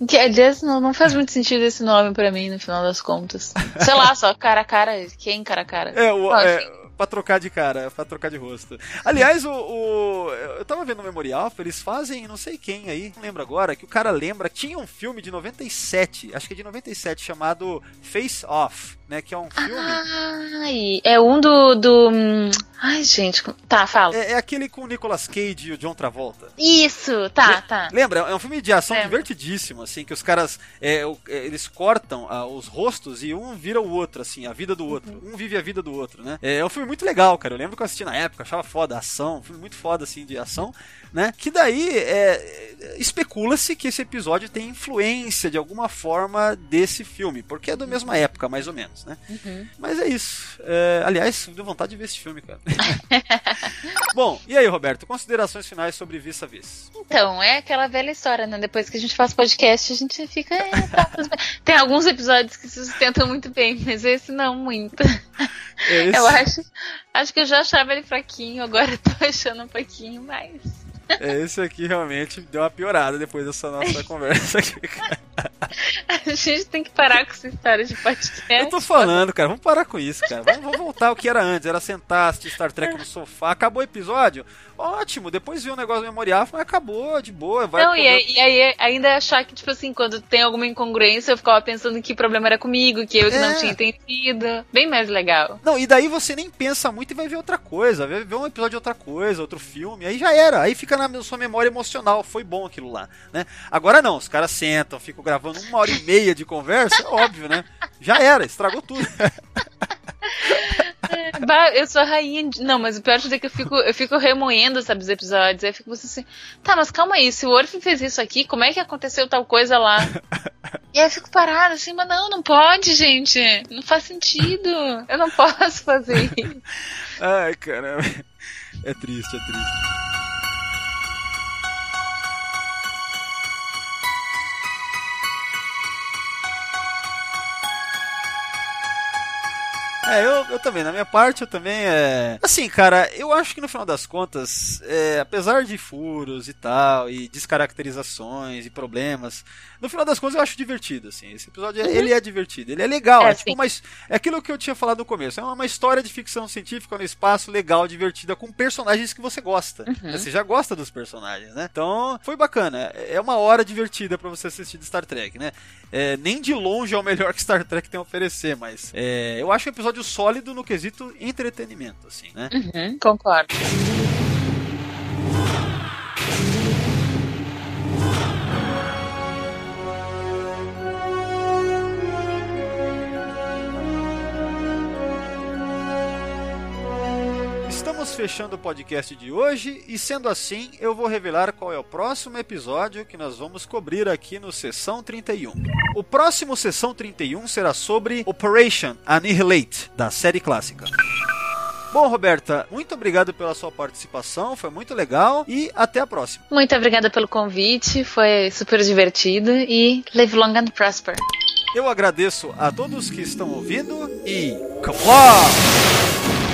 [SPEAKER 7] Que, aliás, não, não faz muito sentido esse nome pra mim, no final das contas. Sei lá, só cara a cara. Quem cara a cara?
[SPEAKER 3] É, o,
[SPEAKER 7] Ah,
[SPEAKER 3] é, pra trocar de cara, pra trocar de rosto. Aliás, o, o- eu tava vendo o Memorial, eles fazem, não sei quem aí, não lembro agora, que o cara lembra, tinha um filme de 97, acho que é de 97, chamado Face Off, né, que é um filme...
[SPEAKER 7] Ai, é um do. do ai, gente. Tá, fala.
[SPEAKER 3] É, é aquele com o Nicolas Cage e o John Travolta.
[SPEAKER 7] Isso, tá, tá.
[SPEAKER 3] Lembra? É um filme de ação divertidíssimo, assim, que os caras, é, é, eles cortam ah, os rostos e um vira o outro, assim, a vida do outro. Um vive a vida do outro, né? É, é um filme muito legal, cara. Eu lembro que eu assisti na época, achava foda, a ação, um filme muito foda, assim, de ação, né? Que daí, é, especula-se que esse episódio tem influência, de alguma forma, desse filme, porque é da mesma época, mais ou menos, né?
[SPEAKER 7] Uhum.
[SPEAKER 3] Mas é isso. É, aliás, deu vontade de ver esse filme, cara. [laughs] Bom, e aí, Roberto, considerações finais sobre Vis a Vis?
[SPEAKER 7] Então, é aquela velha história, né? Depois que a gente faz podcast, a gente fica. é, tá. Tem alguns episódios que se sustentam muito bem, mas esse não muito.
[SPEAKER 3] Esse-
[SPEAKER 7] Eu acho, acho que eu já achava ele fraquinho, agora eu tô achando um pouquinho mais. [laughs]
[SPEAKER 3] É, esse aqui realmente deu uma piorada depois dessa nossa conversa aqui, [laughs] cara.
[SPEAKER 7] A gente tem que parar com essa história de podcast.
[SPEAKER 3] Eu tô falando, cara, vamos parar com isso, cara. Vamos, vamos voltar ao que era antes, era sentar, assistir Star Trek no sofá. Acabou o episódio? Ótimo, depois viu um negócio memorial, mas acabou, de boa. Vai
[SPEAKER 7] Não, e aí, e aí ainda achar que, tipo assim, quando tem alguma incongruência, eu ficava pensando que o problema era comigo, que eu que
[SPEAKER 3] É.
[SPEAKER 7] não tinha entendido. Bem mais legal.
[SPEAKER 3] Não, e daí você nem pensa muito e vai ver outra coisa, vai ver um episódio de outra coisa, outro filme, aí já era, aí fica na sua memória emocional, foi bom aquilo lá, né? Agora não, os caras sentam, ficam gravando uma hora e meia de conversa, óbvio, né? Já era, estragou tudo. [laughs] [laughs]
[SPEAKER 7] Bah, eu sou a rainha de... Não, mas o pior de tudo é que eu fico, eu fico remoendo, sabe, os episódios. Aí eu fico assim, tá, mas calma aí, se o Orphan fez isso aqui, como é que aconteceu tal coisa lá? [laughs] E aí eu fico parada assim, mas não, não pode, gente. Não faz sentido. Eu não posso fazer isso. [laughs]
[SPEAKER 3] Ai, caramba. É triste, é triste. É, eu, eu também, na minha parte, eu também é. Assim, cara, eu acho que no final das contas, é, apesar de furos e tal, e descaracterizações e problemas, no final das contas eu acho divertido, assim. Esse episódio, é- ele é divertido, ele é legal,
[SPEAKER 7] É,
[SPEAKER 3] é, tipo uma, his- é aquilo que eu tinha falado no começo, é uma história de ficção científica no espaço, legal, divertida, com personagens que você gosta.
[SPEAKER 7] Uhum.
[SPEAKER 3] Você já gosta dos personagens, né? Então, foi bacana. É uma hora divertida pra você assistir de Star Trek, né? É, nem de longe é o melhor que Star Trek tem a oferecer, mas é, eu acho um episódio sólido no quesito entretenimento, assim, né?
[SPEAKER 7] Uhum, concordo.
[SPEAKER 3] Fechando o podcast de hoje e sendo assim, eu vou revelar qual é o próximo episódio que nós vamos cobrir aqui no Sessão 31. O próximo Sessão 31 será sobre Operation Annihilate, da série clássica. Bom, Roberta, muito obrigado pela sua participação, foi muito legal e até a próxima.
[SPEAKER 7] Muito obrigada pelo convite, foi super divertido e live long and prosper.
[SPEAKER 3] Eu agradeço a todos que estão ouvindo e come on!